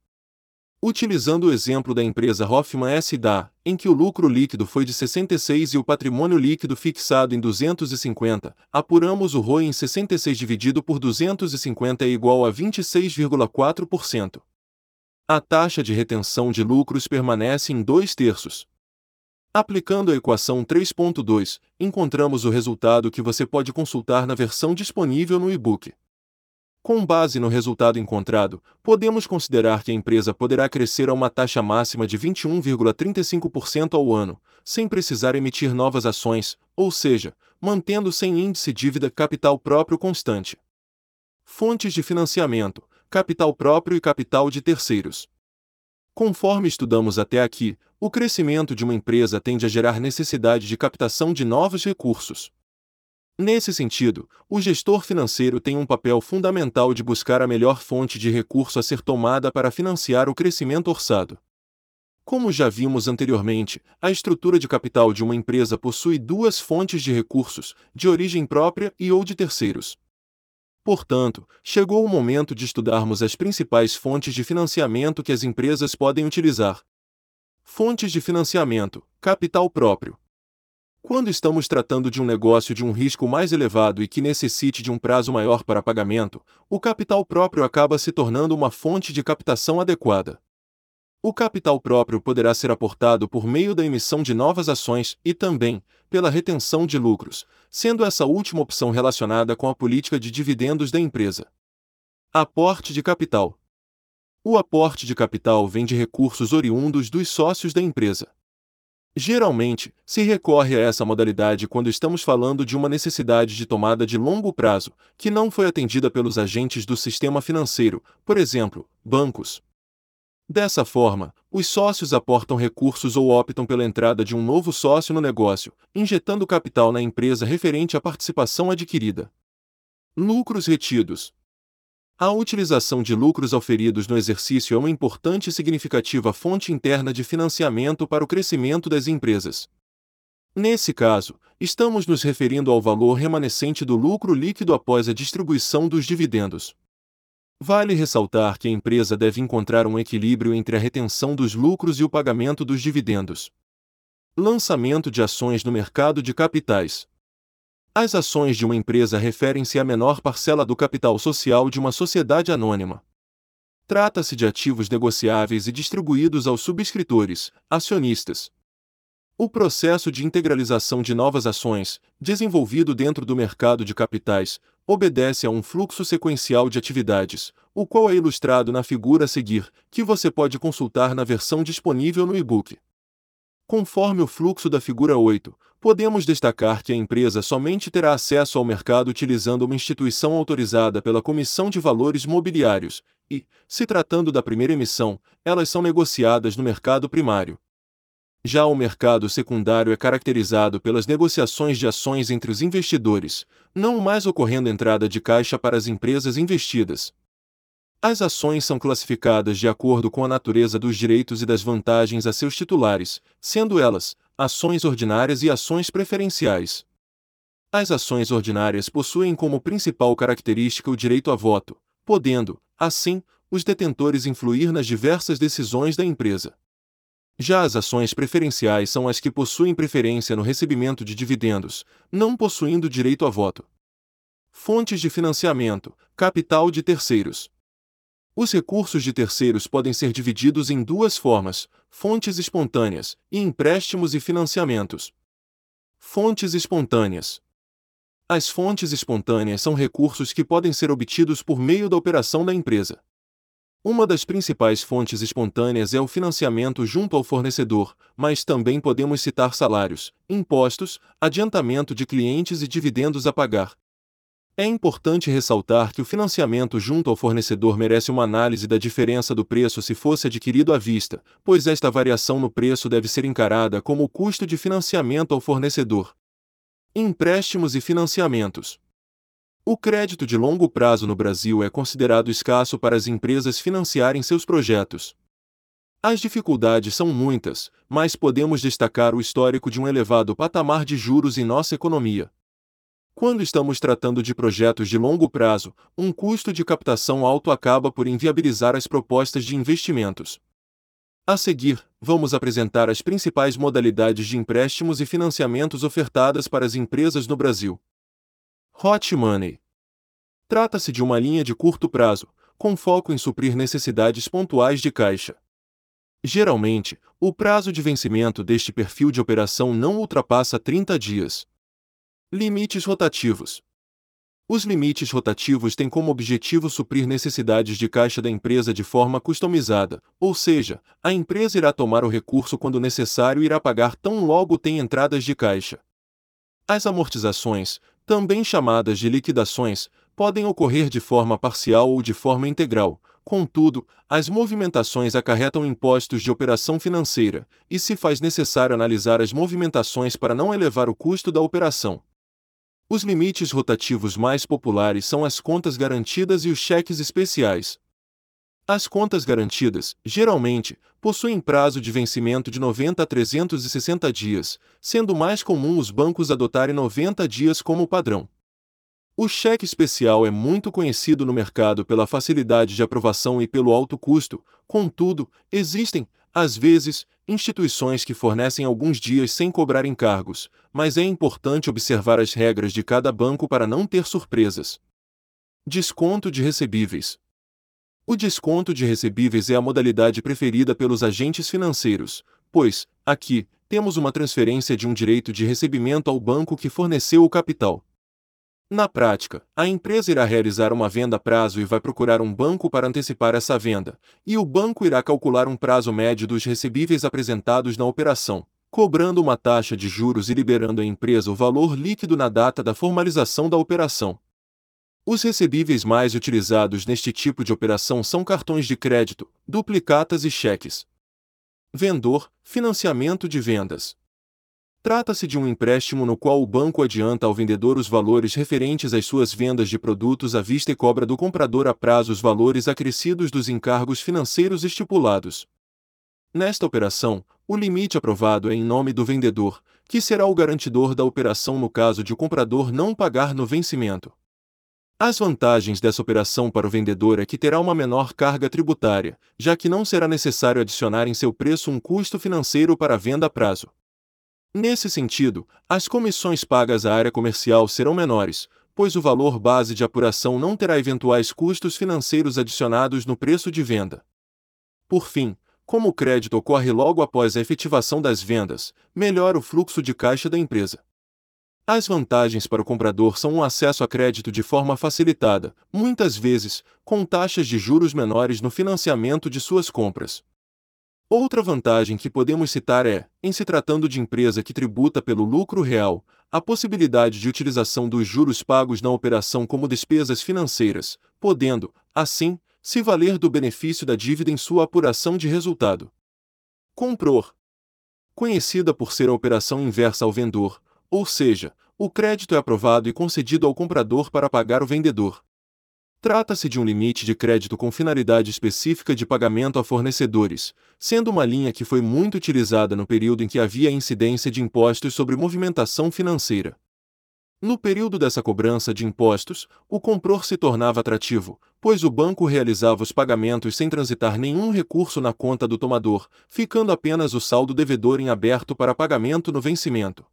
Utilizando o exemplo da empresa Hoffman S.D.A., em que o lucro líquido foi de 66 e o patrimônio líquido fixado em 250, apuramos o ROI em 66 dividido por 250 é igual a 26,4%. A taxa de retenção de lucros permanece em 2 terços. Aplicando a equação 3.2, encontramos o resultado que você pode consultar na versão disponível no e-book. Com base no resultado encontrado, podemos considerar que a empresa poderá crescer a uma taxa máxima de 21,35% ao ano, sem precisar emitir novas ações, ou seja, mantendo sem índice dívida capital próprio constante. Fontes de financiamento: capital próprio e capital de terceiros. Conforme estudamos até aqui, o crescimento de uma empresa tende a gerar necessidade de captação de novos recursos. Nesse sentido, o gestor financeiro tem um papel fundamental de buscar a melhor fonte de recurso a ser tomada para financiar o crescimento orçado. Como já vimos anteriormente, a estrutura de capital de uma empresa possui duas fontes de recursos, de origem própria e ou de terceiros. Portanto, chegou o momento de estudarmos as principais fontes de financiamento que as empresas podem utilizar, Fontes de financiamento: capital próprio. Quando estamos tratando de um negócio de um risco mais elevado e que necessite de um prazo maior para pagamento, o capital próprio acaba se tornando uma fonte de captação adequada. O capital próprio poderá ser aportado por meio da emissão de novas ações e também pela retenção de lucros, sendo essa última opção relacionada com a política de dividendos da empresa. Aporte de capital o aporte de capital vem de recursos oriundos dos sócios da empresa. Geralmente, se recorre a essa modalidade quando estamos falando de uma necessidade de tomada de longo prazo, que não foi atendida pelos agentes do sistema financeiro, por exemplo, bancos. Dessa forma, os sócios aportam recursos ou optam pela entrada de um novo sócio no negócio, injetando capital na empresa referente à participação adquirida. Lucros retidos. A utilização de lucros auferidos no exercício é uma importante e significativa fonte interna de financiamento para o crescimento das empresas. Nesse caso, estamos nos referindo ao valor remanescente do lucro líquido após a distribuição dos dividendos. Vale ressaltar que a empresa deve encontrar um equilíbrio entre a retenção dos lucros e o pagamento dos dividendos. Lançamento de ações no mercado de capitais. As ações de uma empresa referem-se à menor parcela do capital social de uma sociedade anônima. Trata-se de ativos negociáveis e distribuídos aos subscritores, acionistas. O processo de integralização de novas ações, desenvolvido dentro do mercado de capitais, obedece a um fluxo sequencial de atividades, o qual é ilustrado na figura a seguir, que você pode consultar na versão disponível no e-book. Conforme o fluxo da figura 8, podemos destacar que a empresa somente terá acesso ao mercado utilizando uma instituição autorizada pela Comissão de Valores Mobiliários, e, se tratando da primeira emissão, elas são negociadas no mercado primário. Já o mercado secundário é caracterizado pelas negociações de ações entre os investidores, não mais ocorrendo entrada de caixa para as empresas investidas. As ações são classificadas de acordo com a natureza dos direitos e das vantagens a seus titulares, sendo elas, ações ordinárias e ações preferenciais. As ações ordinárias possuem como principal característica o direito a voto, podendo, assim, os detentores influir nas diversas decisões da empresa. Já as ações preferenciais são as que possuem preferência no recebimento de dividendos, não possuindo direito a voto. Fontes de financiamento: capital de terceiros. Os recursos de terceiros podem ser divididos em duas formas: fontes espontâneas e empréstimos e financiamentos. Fontes espontâneas. As fontes espontâneas são recursos que podem ser obtidos por meio da operação da empresa. Uma das principais fontes espontâneas é o financiamento junto ao fornecedor, mas também podemos citar salários, impostos, adiantamento de clientes e dividendos a pagar. É importante ressaltar que o financiamento junto ao fornecedor merece uma análise da diferença do preço se fosse adquirido à vista, pois esta variação no preço deve ser encarada como o custo de financiamento ao fornecedor. Empréstimos e financiamentos. O crédito de longo prazo no Brasil é considerado escasso para as empresas financiarem seus projetos. As dificuldades são muitas, mas podemos destacar o histórico de um elevado patamar de juros em nossa economia. Quando estamos tratando de projetos de longo prazo, um custo de captação alto acaba por inviabilizar as propostas de investimentos. A seguir, vamos apresentar as principais modalidades de empréstimos e financiamentos ofertadas para as empresas no Brasil. Hot Money. Trata-se de uma linha de curto prazo, com foco em suprir necessidades pontuais de caixa. Geralmente, o prazo de vencimento deste perfil de operação não ultrapassa 30 dias. Limites rotativos. Os limites rotativos têm como objetivo suprir necessidades de caixa da empresa de forma customizada, ou seja, a empresa irá tomar o recurso quando necessário e irá pagar tão logo tem entradas de caixa. As amortizações, também chamadas de liquidações, podem ocorrer de forma parcial ou de forma integral. Contudo, as movimentações acarretam impostos de operação financeira, e se faz necessário analisar as movimentações para não elevar o custo da operação. Os limites rotativos mais populares são as contas garantidas e os cheques especiais. As contas garantidas, geralmente, possuem prazo de vencimento de 90 a 360 dias, sendo mais comum os bancos adotarem 90 dias como padrão. O cheque especial é muito conhecido no mercado pela facilidade de aprovação e pelo alto custo, contudo, existem, às vezes, instituições que fornecem alguns dias sem cobrar encargos, mas é importante observar as regras de cada banco para não ter surpresas. Desconto de recebíveis. O desconto de recebíveis é a modalidade preferida pelos agentes financeiros, pois, aqui, temos uma transferência de um direito de recebimento ao banco que forneceu o capital. Na prática, a empresa irá realizar uma venda a prazo e vai procurar um banco para antecipar essa venda, e o banco irá calcular um prazo médio dos recebíveis apresentados na operação, cobrando uma taxa de juros e liberando à empresa o valor líquido na data da formalização da operação. Os recebíveis mais utilizados neste tipo de operação são cartões de crédito, duplicatas e cheques. Vendor, financiamento de vendas. Trata-se de um empréstimo no qual o banco adianta ao vendedor os valores referentes às suas vendas de produtos à vista e cobra do comprador a prazo os valores acrescidos dos encargos financeiros estipulados. Nesta operação, o limite aprovado é em nome do vendedor, que será o garantidor da operação no caso de o comprador não pagar no vencimento. As vantagens dessa operação para o vendedor é que terá uma menor carga tributária, já que não será necessário adicionar em seu preço um custo financeiro para a venda a prazo. Nesse sentido, as comissões pagas à área comercial serão menores, pois o valor base de apuração não terá eventuais custos financeiros adicionados no preço de venda. Por fim, como o crédito ocorre logo após a efetivação das vendas, melhora o fluxo de caixa da empresa. As vantagens para o comprador são um acesso a crédito de forma facilitada, muitas vezes, com taxas de juros menores no financiamento de suas compras. Outra vantagem que podemos citar é, em se tratando de empresa que tributa pelo lucro real, a possibilidade de utilização dos juros pagos na operação como despesas financeiras, podendo, assim, se valer do benefício da dívida em sua apuração de resultado. Compror. Conhecida por ser a operação inversa ao vendor, ou seja, o crédito é aprovado e concedido ao comprador para pagar o vendedor. Trata-se de um limite de crédito com finalidade específica de pagamento a fornecedores, sendo uma linha que foi muito utilizada no período em que havia incidência de impostos sobre movimentação financeira. No período dessa cobrança de impostos, o comprador se tornava atrativo, pois o banco realizava os pagamentos sem transitar nenhum recurso na conta do tomador, ficando apenas o saldo devedor em aberto para pagamento no vencimento.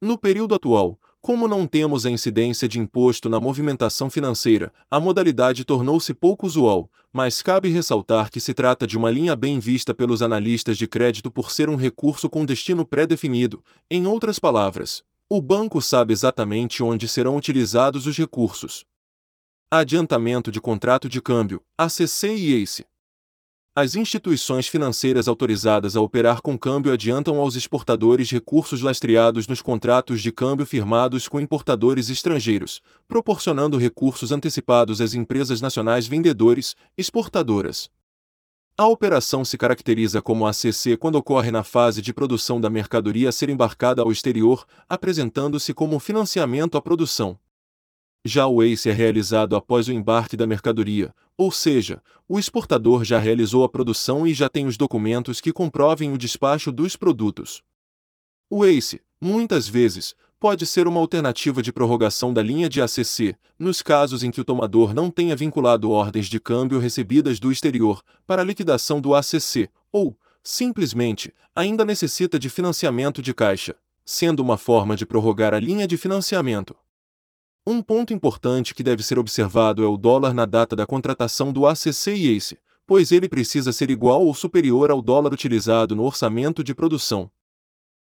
No período atual, como não temos a incidência de imposto na movimentação financeira, a modalidade tornou-se pouco usual, mas cabe ressaltar que se trata de uma linha bem vista pelos analistas de crédito por ser um recurso com destino pré-definido. Em outras palavras, o banco sabe exatamente onde serão utilizados os recursos. Adiantamento de contrato de câmbio, ACC e ACE. As instituições financeiras autorizadas a operar com câmbio adiantam aos exportadores recursos lastreados nos contratos de câmbio firmados com importadores estrangeiros, proporcionando recursos antecipados às empresas nacionais vendedores, exportadoras. A operação se caracteriza como ACC quando ocorre na fase de produção da mercadoria a ser embarcada ao exterior, apresentando-se como financiamento à produção. Já o ACE é realizado após o embarque da mercadoria, ou seja, o exportador já realizou a produção e já tem os documentos que comprovem o despacho dos produtos. O ACE, muitas vezes, pode ser uma alternativa de prorrogação da linha de ACC, nos casos em que o tomador não tenha vinculado ordens de câmbio recebidas do exterior para liquidação do ACC, ou, simplesmente, ainda necessita de financiamento de caixa, sendo uma forma de prorrogar a linha de financiamento. Um ponto importante que deve ser observado é o dólar na data da contratação do ACC e ACE, pois ele precisa ser igual ou superior ao dólar utilizado no orçamento de produção.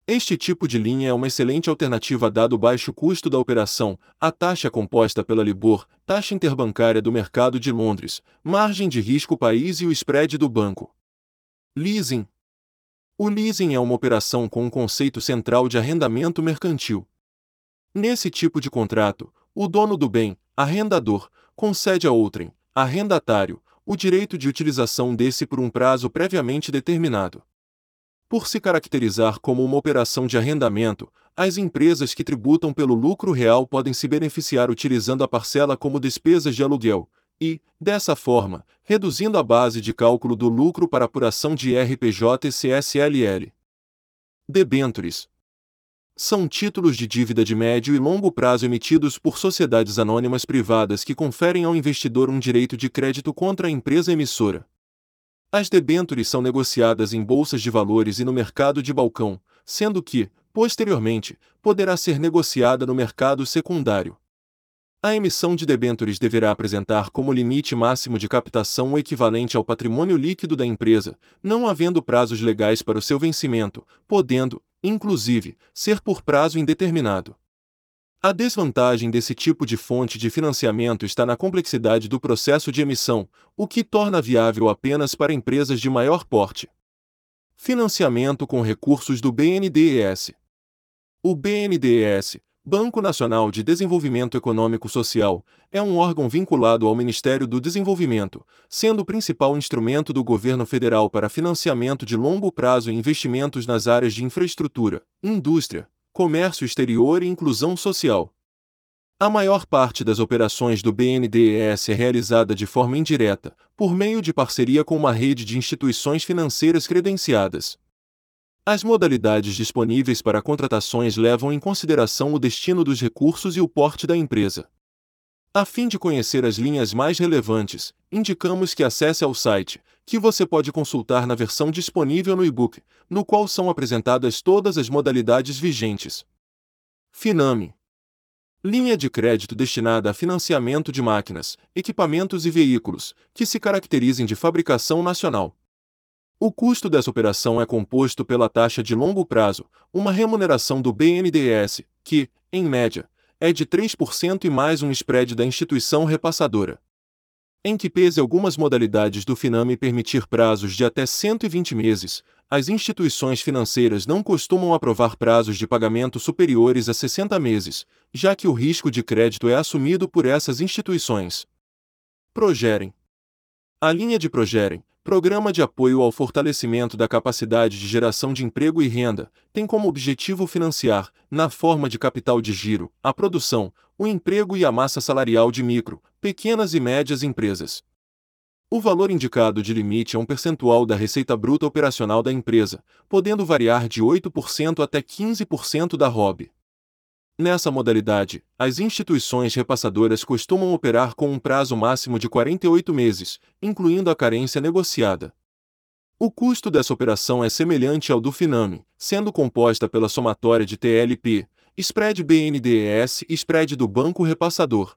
Este tipo de linha é uma excelente alternativa dado o baixo custo da operação, a taxa composta pela Libor, taxa interbancária do mercado de Londres, margem de risco país e o spread do banco. Leasing. O leasing é uma operação com um conceito central de arrendamento mercantil. Nesse tipo de contrato, o dono do bem, arrendador, concede a outrem, arrendatário, o direito de utilização desse por um prazo previamente determinado. Por se caracterizar como uma operação de arrendamento, as empresas que tributam pelo lucro real podem se beneficiar utilizando a parcela como despesas de aluguel e, dessa forma, reduzindo a base de cálculo do lucro para apuração de RPJ e CSLL. Debentures, são títulos de dívida de médio e longo prazo emitidos por sociedades anônimas privadas que conferem ao investidor um direito de crédito contra a empresa emissora. As debêntures são negociadas em bolsas de valores e no mercado de balcão, sendo que, posteriormente, poderá ser negociada no mercado secundário. A emissão de debêntures deverá apresentar como limite máximo de captação o equivalente ao patrimônio líquido da empresa, não havendo prazos legais para o seu vencimento, podendo, inclusive, ser por prazo indeterminado. A desvantagem desse tipo de fonte de financiamento está na complexidade do processo de emissão, o que torna viável apenas para empresas de maior porte. Financiamento com recursos do BNDES. O BNDES, Banco Nacional de Desenvolvimento Econômico Social, é um órgão vinculado ao Ministério do Desenvolvimento, sendo o principal instrumento do governo federal para financiamento de longo prazo e investimentos nas áreas de infraestrutura, indústria, comércio exterior e inclusão social. A maior parte das operações do BNDES é realizada de forma indireta, por meio de parceria com uma rede de instituições financeiras credenciadas, as modalidades disponíveis para contratações levam em consideração o destino dos recursos e o porte da empresa. A fim de conhecer as linhas mais relevantes, indicamos que acesse ao site, que você pode consultar na versão disponível no e-book, no qual são apresentadas todas as modalidades vigentes. Finame Linha de crédito destinada a financiamento de máquinas, equipamentos e veículos, que se caracterizem de fabricação nacional. O custo dessa operação é composto pela taxa de longo prazo, uma remuneração do BNDES, que, em média, é de 3% e mais um spread da instituição repassadora. Em que pese algumas modalidades do Finame permitir prazos de até 120 meses, as instituições financeiras não costumam aprovar prazos de pagamento superiores a 60 meses, já que o risco de crédito é assumido por essas instituições. Progerem. A linha de Progerem, Programa de Apoio ao Fortalecimento da Capacidade de Geração de Emprego e Renda, tem como objetivo financiar, na forma de capital de giro, a produção, o emprego e a massa salarial de micro, pequenas e médias empresas. O valor indicado de limite é um percentual da receita bruta operacional da empresa, podendo variar de 8% até 15% da ROB. Nessa modalidade, as instituições repassadoras costumam operar com um prazo máximo de 48 meses, incluindo a carência negociada. O custo dessa operação é semelhante ao do Finame, sendo composta pela somatória de TLP, spread BNDES e spread do banco repassador.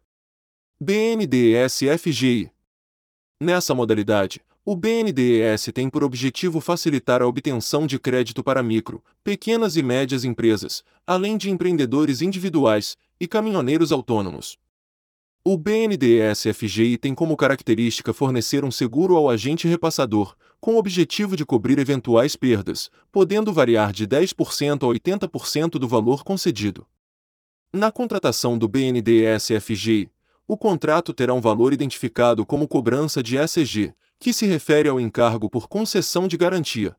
BNDES FGI. Nessa modalidade, o BNDES tem por objetivo facilitar a obtenção de crédito para micro, pequenas e médias empresas, além de empreendedores individuais e caminhoneiros autônomos. O BNDES FGI tem como característica fornecer um seguro ao agente repassador, com o objetivo de cobrir eventuais perdas, podendo variar de 10% a 80% do valor concedido. Na contratação do BNDES FGI, o contrato terá um valor identificado como cobrança de ECG, que se refere ao encargo por concessão de garantia.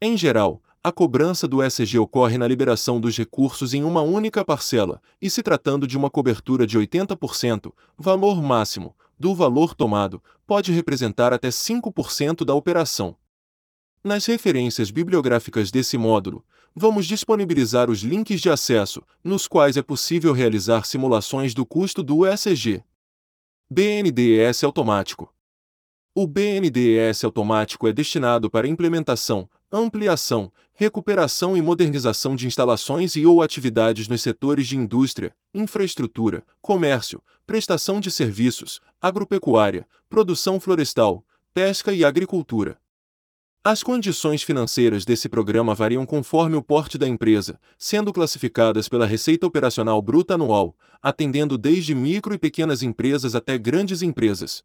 Em geral, a cobrança do SG ocorre na liberação dos recursos em uma única parcela, e se tratando de uma cobertura de 80%, valor máximo, do valor tomado, pode representar até 5% da operação. Nas referências bibliográficas desse módulo, vamos disponibilizar os links de acesso, nos quais é possível realizar simulações do custo do USG. BNDES automático. O BNDES automático é destinado para implementação, ampliação, recuperação e modernização de instalações e ou atividades nos setores de indústria, infraestrutura, comércio, prestação de serviços, agropecuária, produção florestal, pesca e agricultura. As condições financeiras desse programa variam conforme o porte da empresa, sendo classificadas pela receita operacional bruta anual, atendendo desde micro e pequenas empresas até grandes empresas.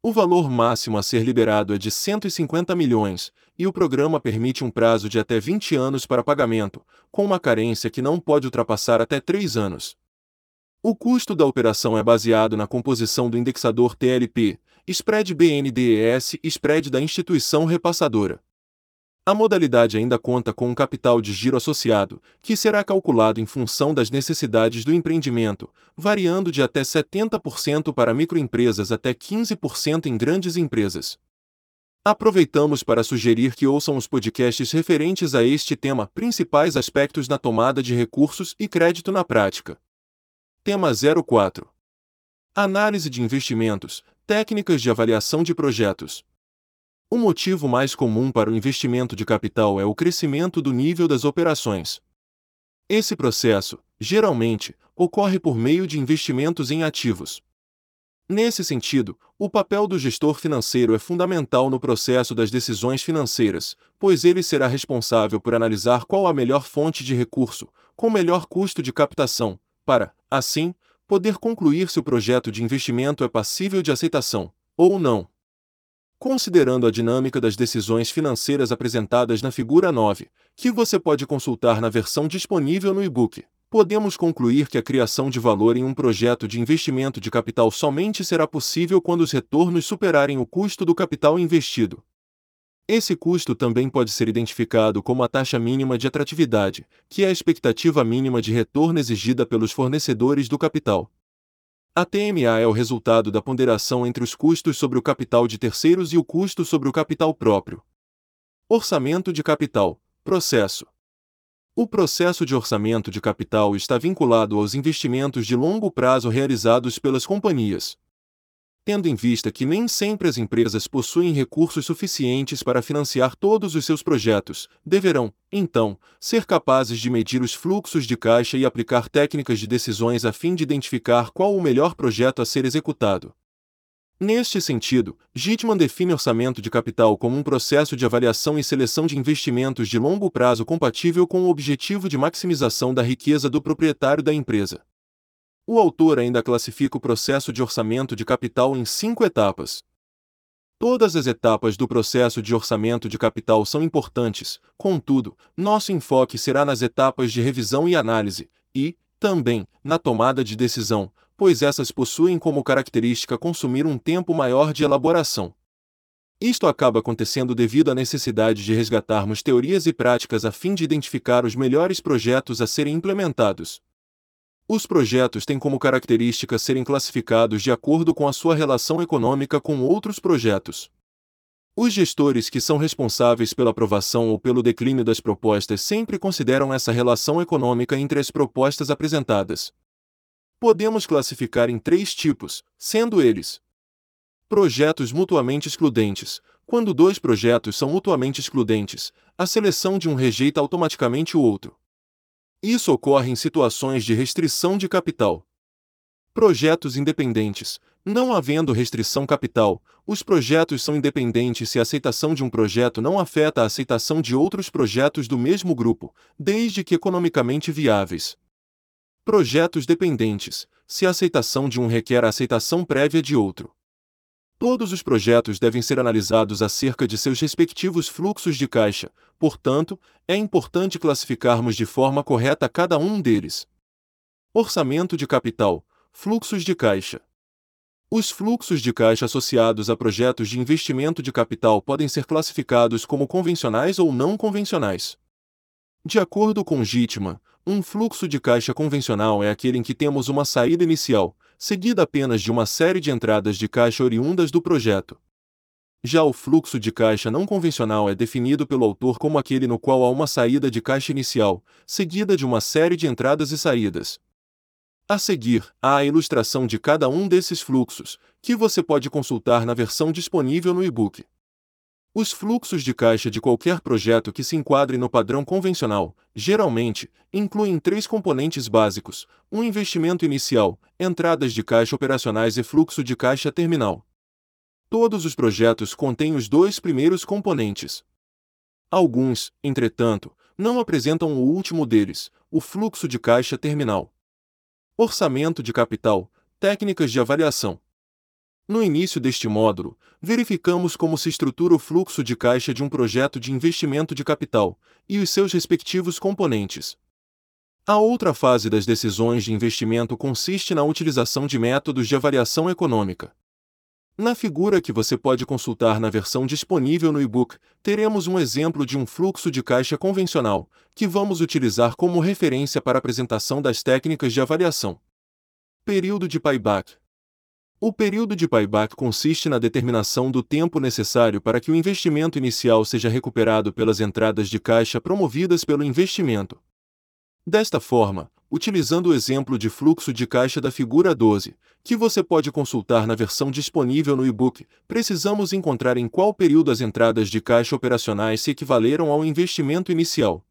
O valor máximo a ser liberado é de 150 milhões, e o programa permite um prazo de até 20 anos para pagamento, com uma carência que não pode ultrapassar até 3 anos. O custo da operação é baseado na composição do indexador TLP, spread BNDES spread da instituição repassadora. A modalidade ainda conta com um capital de giro associado, que será calculado em função das necessidades do empreendimento, variando de até 70% para microempresas até 15% em grandes empresas. Aproveitamos para sugerir que ouçam os podcasts referentes a este tema, principais aspectos na tomada de recursos e crédito na prática. Tema 04. Análise de investimentos, técnicas de avaliação de projetos. O motivo mais comum para o investimento de capital é o crescimento do nível das operações. Esse processo, geralmente, ocorre por meio de investimentos em ativos. Nesse sentido, o papel do gestor financeiro é fundamental no processo das decisões financeiras, pois ele será responsável por analisar qual a melhor fonte de recurso, com melhor custo de captação, para, assim, poder concluir se o projeto de investimento é passível de aceitação, ou não. Considerando a dinâmica das decisões financeiras apresentadas na figura 9, que você pode consultar na versão disponível no e-book, podemos concluir que a criação de valor em um projeto de investimento de capital somente será possível quando os retornos superarem o custo do capital investido. Esse custo também pode ser identificado como a taxa mínima de atratividade, que é a expectativa mínima de retorno exigida pelos fornecedores do capital. A TMA é o resultado da ponderação entre os custos sobre o capital de terceiros e o custo sobre o capital próprio. Orçamento de capital. Processo. O processo de orçamento de capital está vinculado aos investimentos de longo prazo realizados pelas companhias tendo em vista que nem sempre as empresas possuem recursos suficientes para financiar todos os seus projetos, deverão, então, ser capazes de medir os fluxos de caixa e aplicar técnicas de decisões a fim de identificar qual o melhor projeto a ser executado. Neste sentido, Gitman define orçamento de capital como um processo de avaliação e seleção de investimentos de longo prazo compatível com o objetivo de maximização da riqueza do proprietário da empresa. O autor ainda classifica o processo de orçamento de capital em cinco etapas. Todas as etapas do processo de orçamento de capital são importantes, contudo, nosso enfoque será nas etapas de revisão e análise, e, também, na tomada de decisão, pois essas possuem como característica consumir um tempo maior de elaboração. Isto acaba acontecendo devido à necessidade de resgatarmos teorias e práticas a fim de identificar os melhores projetos a serem implementados. Os projetos têm como característica serem classificados de acordo com a sua relação econômica com outros projetos. Os gestores que são responsáveis pela aprovação ou pelo declínio das propostas sempre consideram essa relação econômica entre as propostas apresentadas. Podemos classificar em três tipos, sendo eles: projetos mutuamente excludentes. Quando dois projetos são mutuamente excludentes, a seleção de um rejeita automaticamente o outro. Isso ocorre em situações de restrição de capital. Projetos independentes. Não havendo restrição capital, os projetos são independentes se a aceitação de um projeto não afeta a aceitação de outros projetos do mesmo grupo, desde que economicamente viáveis. Projetos dependentes. Se a aceitação de um requer a aceitação prévia de outro. Todos os projetos devem ser analisados acerca de seus respectivos fluxos de caixa, portanto, é importante classificarmos de forma correta cada um deles. Orçamento de capital, fluxos de caixa. Os fluxos de caixa associados a projetos de investimento de capital podem ser classificados como convencionais ou não convencionais. De acordo com Gitman, um fluxo de caixa convencional é aquele em que temos uma saída inicial, seguida apenas de uma série de entradas de caixa oriundas do projeto. Já o fluxo de caixa não convencional é definido pelo autor como aquele no qual há uma saída de caixa inicial, seguida de uma série de entradas e saídas. A seguir, há a ilustração de cada um desses fluxos, que você pode consultar na versão disponível no e-book. Os fluxos de caixa de qualquer projeto que se enquadre no padrão convencional, geralmente, incluem três componentes básicos: um investimento inicial, entradas de caixa operacionais e fluxo de caixa terminal. Todos os projetos contêm os dois primeiros componentes. Alguns, entretanto, não apresentam o último deles, o fluxo de caixa terminal. Orçamento de capital, técnicas de avaliação. No início deste módulo, verificamos como se estrutura o fluxo de caixa de um projeto de investimento de capital e os seus respectivos componentes. A outra fase das decisões de investimento consiste na utilização de métodos de avaliação econômica. Na figura que você pode consultar na versão disponível no e-book, teremos um exemplo de um fluxo de caixa convencional, que vamos utilizar como referência para a apresentação das técnicas de avaliação. Período de payback o período de payback consiste na determinação do tempo necessário para que o investimento inicial seja recuperado pelas entradas de caixa promovidas pelo investimento. Desta forma, utilizando o exemplo de fluxo de caixa da figura 12, que você pode consultar na versão disponível no e-book, precisamos encontrar em qual período as entradas de caixa operacionais se equivaleram ao investimento inicial.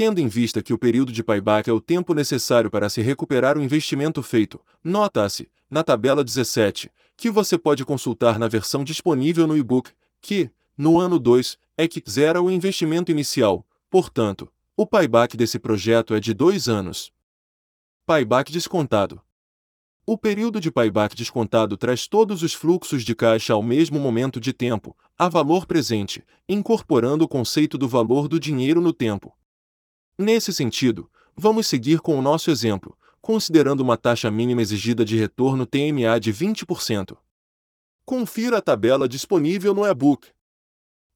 Tendo em vista que o período de payback é o tempo necessário para se recuperar o investimento feito, nota-se, na tabela 17, que você pode consultar na versão disponível no e-book, que, no ano 2, é que zera o investimento inicial, portanto, o payback desse projeto é de dois anos. Payback descontado. O período de payback descontado traz todos os fluxos de caixa ao mesmo momento de tempo, a valor presente, incorporando o conceito do valor do dinheiro no tempo. Nesse sentido, vamos seguir com o nosso exemplo, considerando uma taxa mínima exigida de retorno TMA de 20%. Confira a tabela disponível no e-book.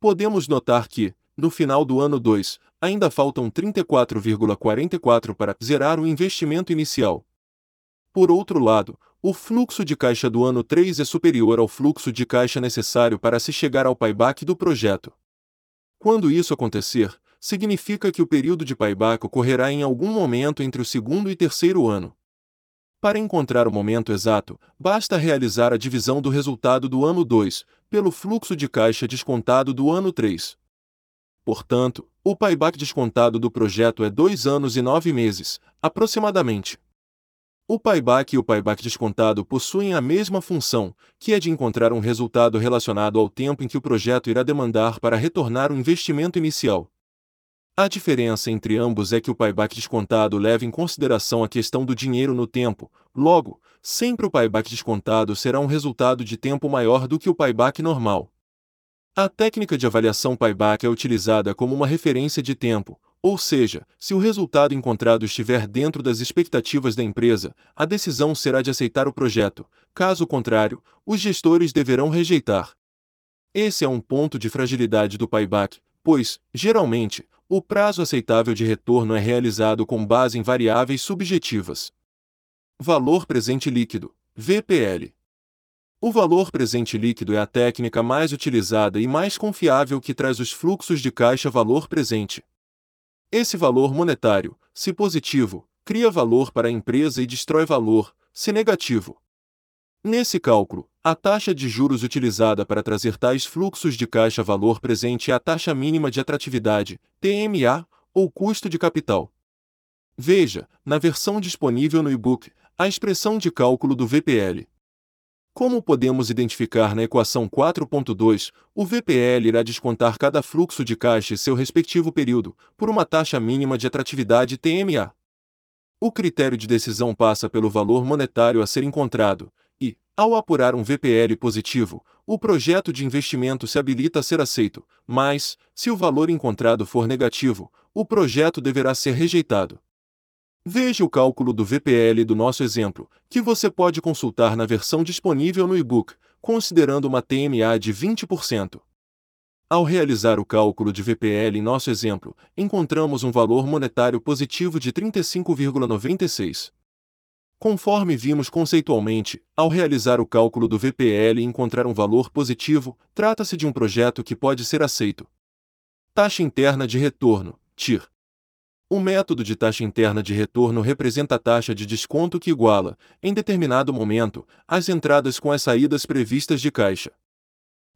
Podemos notar que, no final do ano 2, ainda faltam 34,44 para zerar o investimento inicial. Por outro lado, o fluxo de caixa do ano 3 é superior ao fluxo de caixa necessário para se chegar ao payback do projeto. Quando isso acontecer, significa que o período de payback ocorrerá em algum momento entre o segundo e terceiro ano. Para encontrar o momento exato, basta realizar a divisão do resultado do ano 2 pelo fluxo de caixa descontado do ano 3. Portanto, o payback descontado do projeto é 2 anos e 9 meses, aproximadamente. O payback e o payback descontado possuem a mesma função, que é de encontrar um resultado relacionado ao tempo em que o projeto irá demandar para retornar o investimento inicial. A diferença entre ambos é que o payback descontado leva em consideração a questão do dinheiro no tempo, logo, sempre o payback descontado será um resultado de tempo maior do que o payback normal. A técnica de avaliação payback é utilizada como uma referência de tempo, ou seja, se o resultado encontrado estiver dentro das expectativas da empresa, a decisão será de aceitar o projeto, caso contrário, os gestores deverão rejeitar. Esse é um ponto de fragilidade do payback, pois, geralmente, o prazo aceitável de retorno é realizado com base em variáveis subjetivas. Valor presente líquido, VPL. O valor presente líquido é a técnica mais utilizada e mais confiável que traz os fluxos de caixa valor presente. Esse valor monetário, se positivo, cria valor para a empresa e destrói valor, se negativo. Nesse cálculo, a taxa de juros utilizada para trazer tais fluxos de caixa valor presente é a taxa mínima de atratividade, TMA, ou custo de capital. Veja, na versão disponível no e-book, a expressão de cálculo do VPL. Como podemos identificar na equação 4.2, o VPL irá descontar cada fluxo de caixa e seu respectivo período, por uma taxa mínima de atratividade TMA. O critério de decisão passa pelo valor monetário a ser encontrado, ao apurar um VPL positivo, o projeto de investimento se habilita a ser aceito, mas, se o valor encontrado for negativo, o projeto deverá ser rejeitado. Veja o cálculo do VPL do nosso exemplo, que você pode consultar na versão disponível no e-book, considerando uma TMA de 20%. Ao realizar o cálculo de VPL em nosso exemplo, encontramos um valor monetário positivo de 35,96. Conforme vimos conceitualmente, ao realizar o cálculo do VPL e encontrar um valor positivo, trata-se de um projeto que pode ser aceito. Taxa interna de retorno, TIR. O método de taxa interna de retorno representa a taxa de desconto que iguala, em determinado momento, as entradas com as saídas previstas de caixa.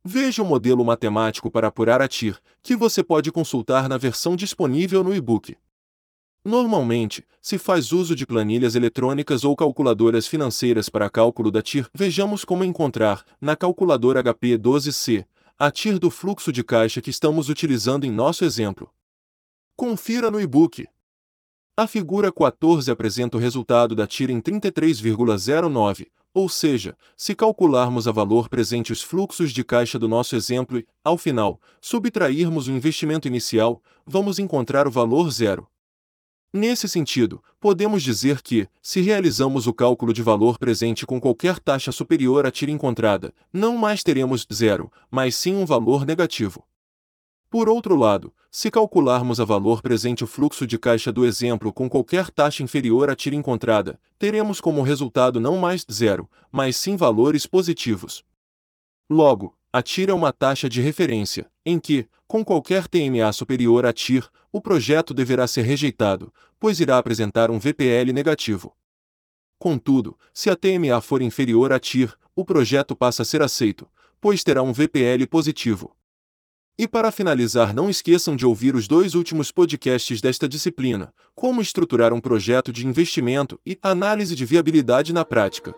Veja o modelo matemático para apurar a TIR, que você pode consultar na versão disponível no e-book. Normalmente, se faz uso de planilhas eletrônicas ou calculadoras financeiras para cálculo da TIR. Vejamos como encontrar, na calculadora HP 12C, a TIR do fluxo de caixa que estamos utilizando em nosso exemplo. Confira no e-book. A figura 14 apresenta o resultado da tira em 33,09, ou seja, se calcularmos a valor presente os fluxos de caixa do nosso exemplo e, ao final, subtrairmos o investimento inicial, vamos encontrar o valor zero. Nesse sentido, podemos dizer que, se realizamos o cálculo de valor presente com qualquer taxa superior à tira encontrada, não mais teremos zero, mas sim um valor negativo. Por outro lado, se calcularmos a valor presente o fluxo de caixa do exemplo com qualquer taxa inferior à tira encontrada, teremos como resultado não mais zero, mas sim valores positivos. Logo, a TIR é uma taxa de referência, em que, com qualquer TMA superior a TIR, o projeto deverá ser rejeitado, pois irá apresentar um VPL negativo. Contudo, se a TMA for inferior a TIR, o projeto passa a ser aceito, pois terá um VPL positivo. E para finalizar, não esqueçam de ouvir os dois últimos podcasts desta disciplina: Como estruturar um projeto de investimento e Análise de viabilidade na prática.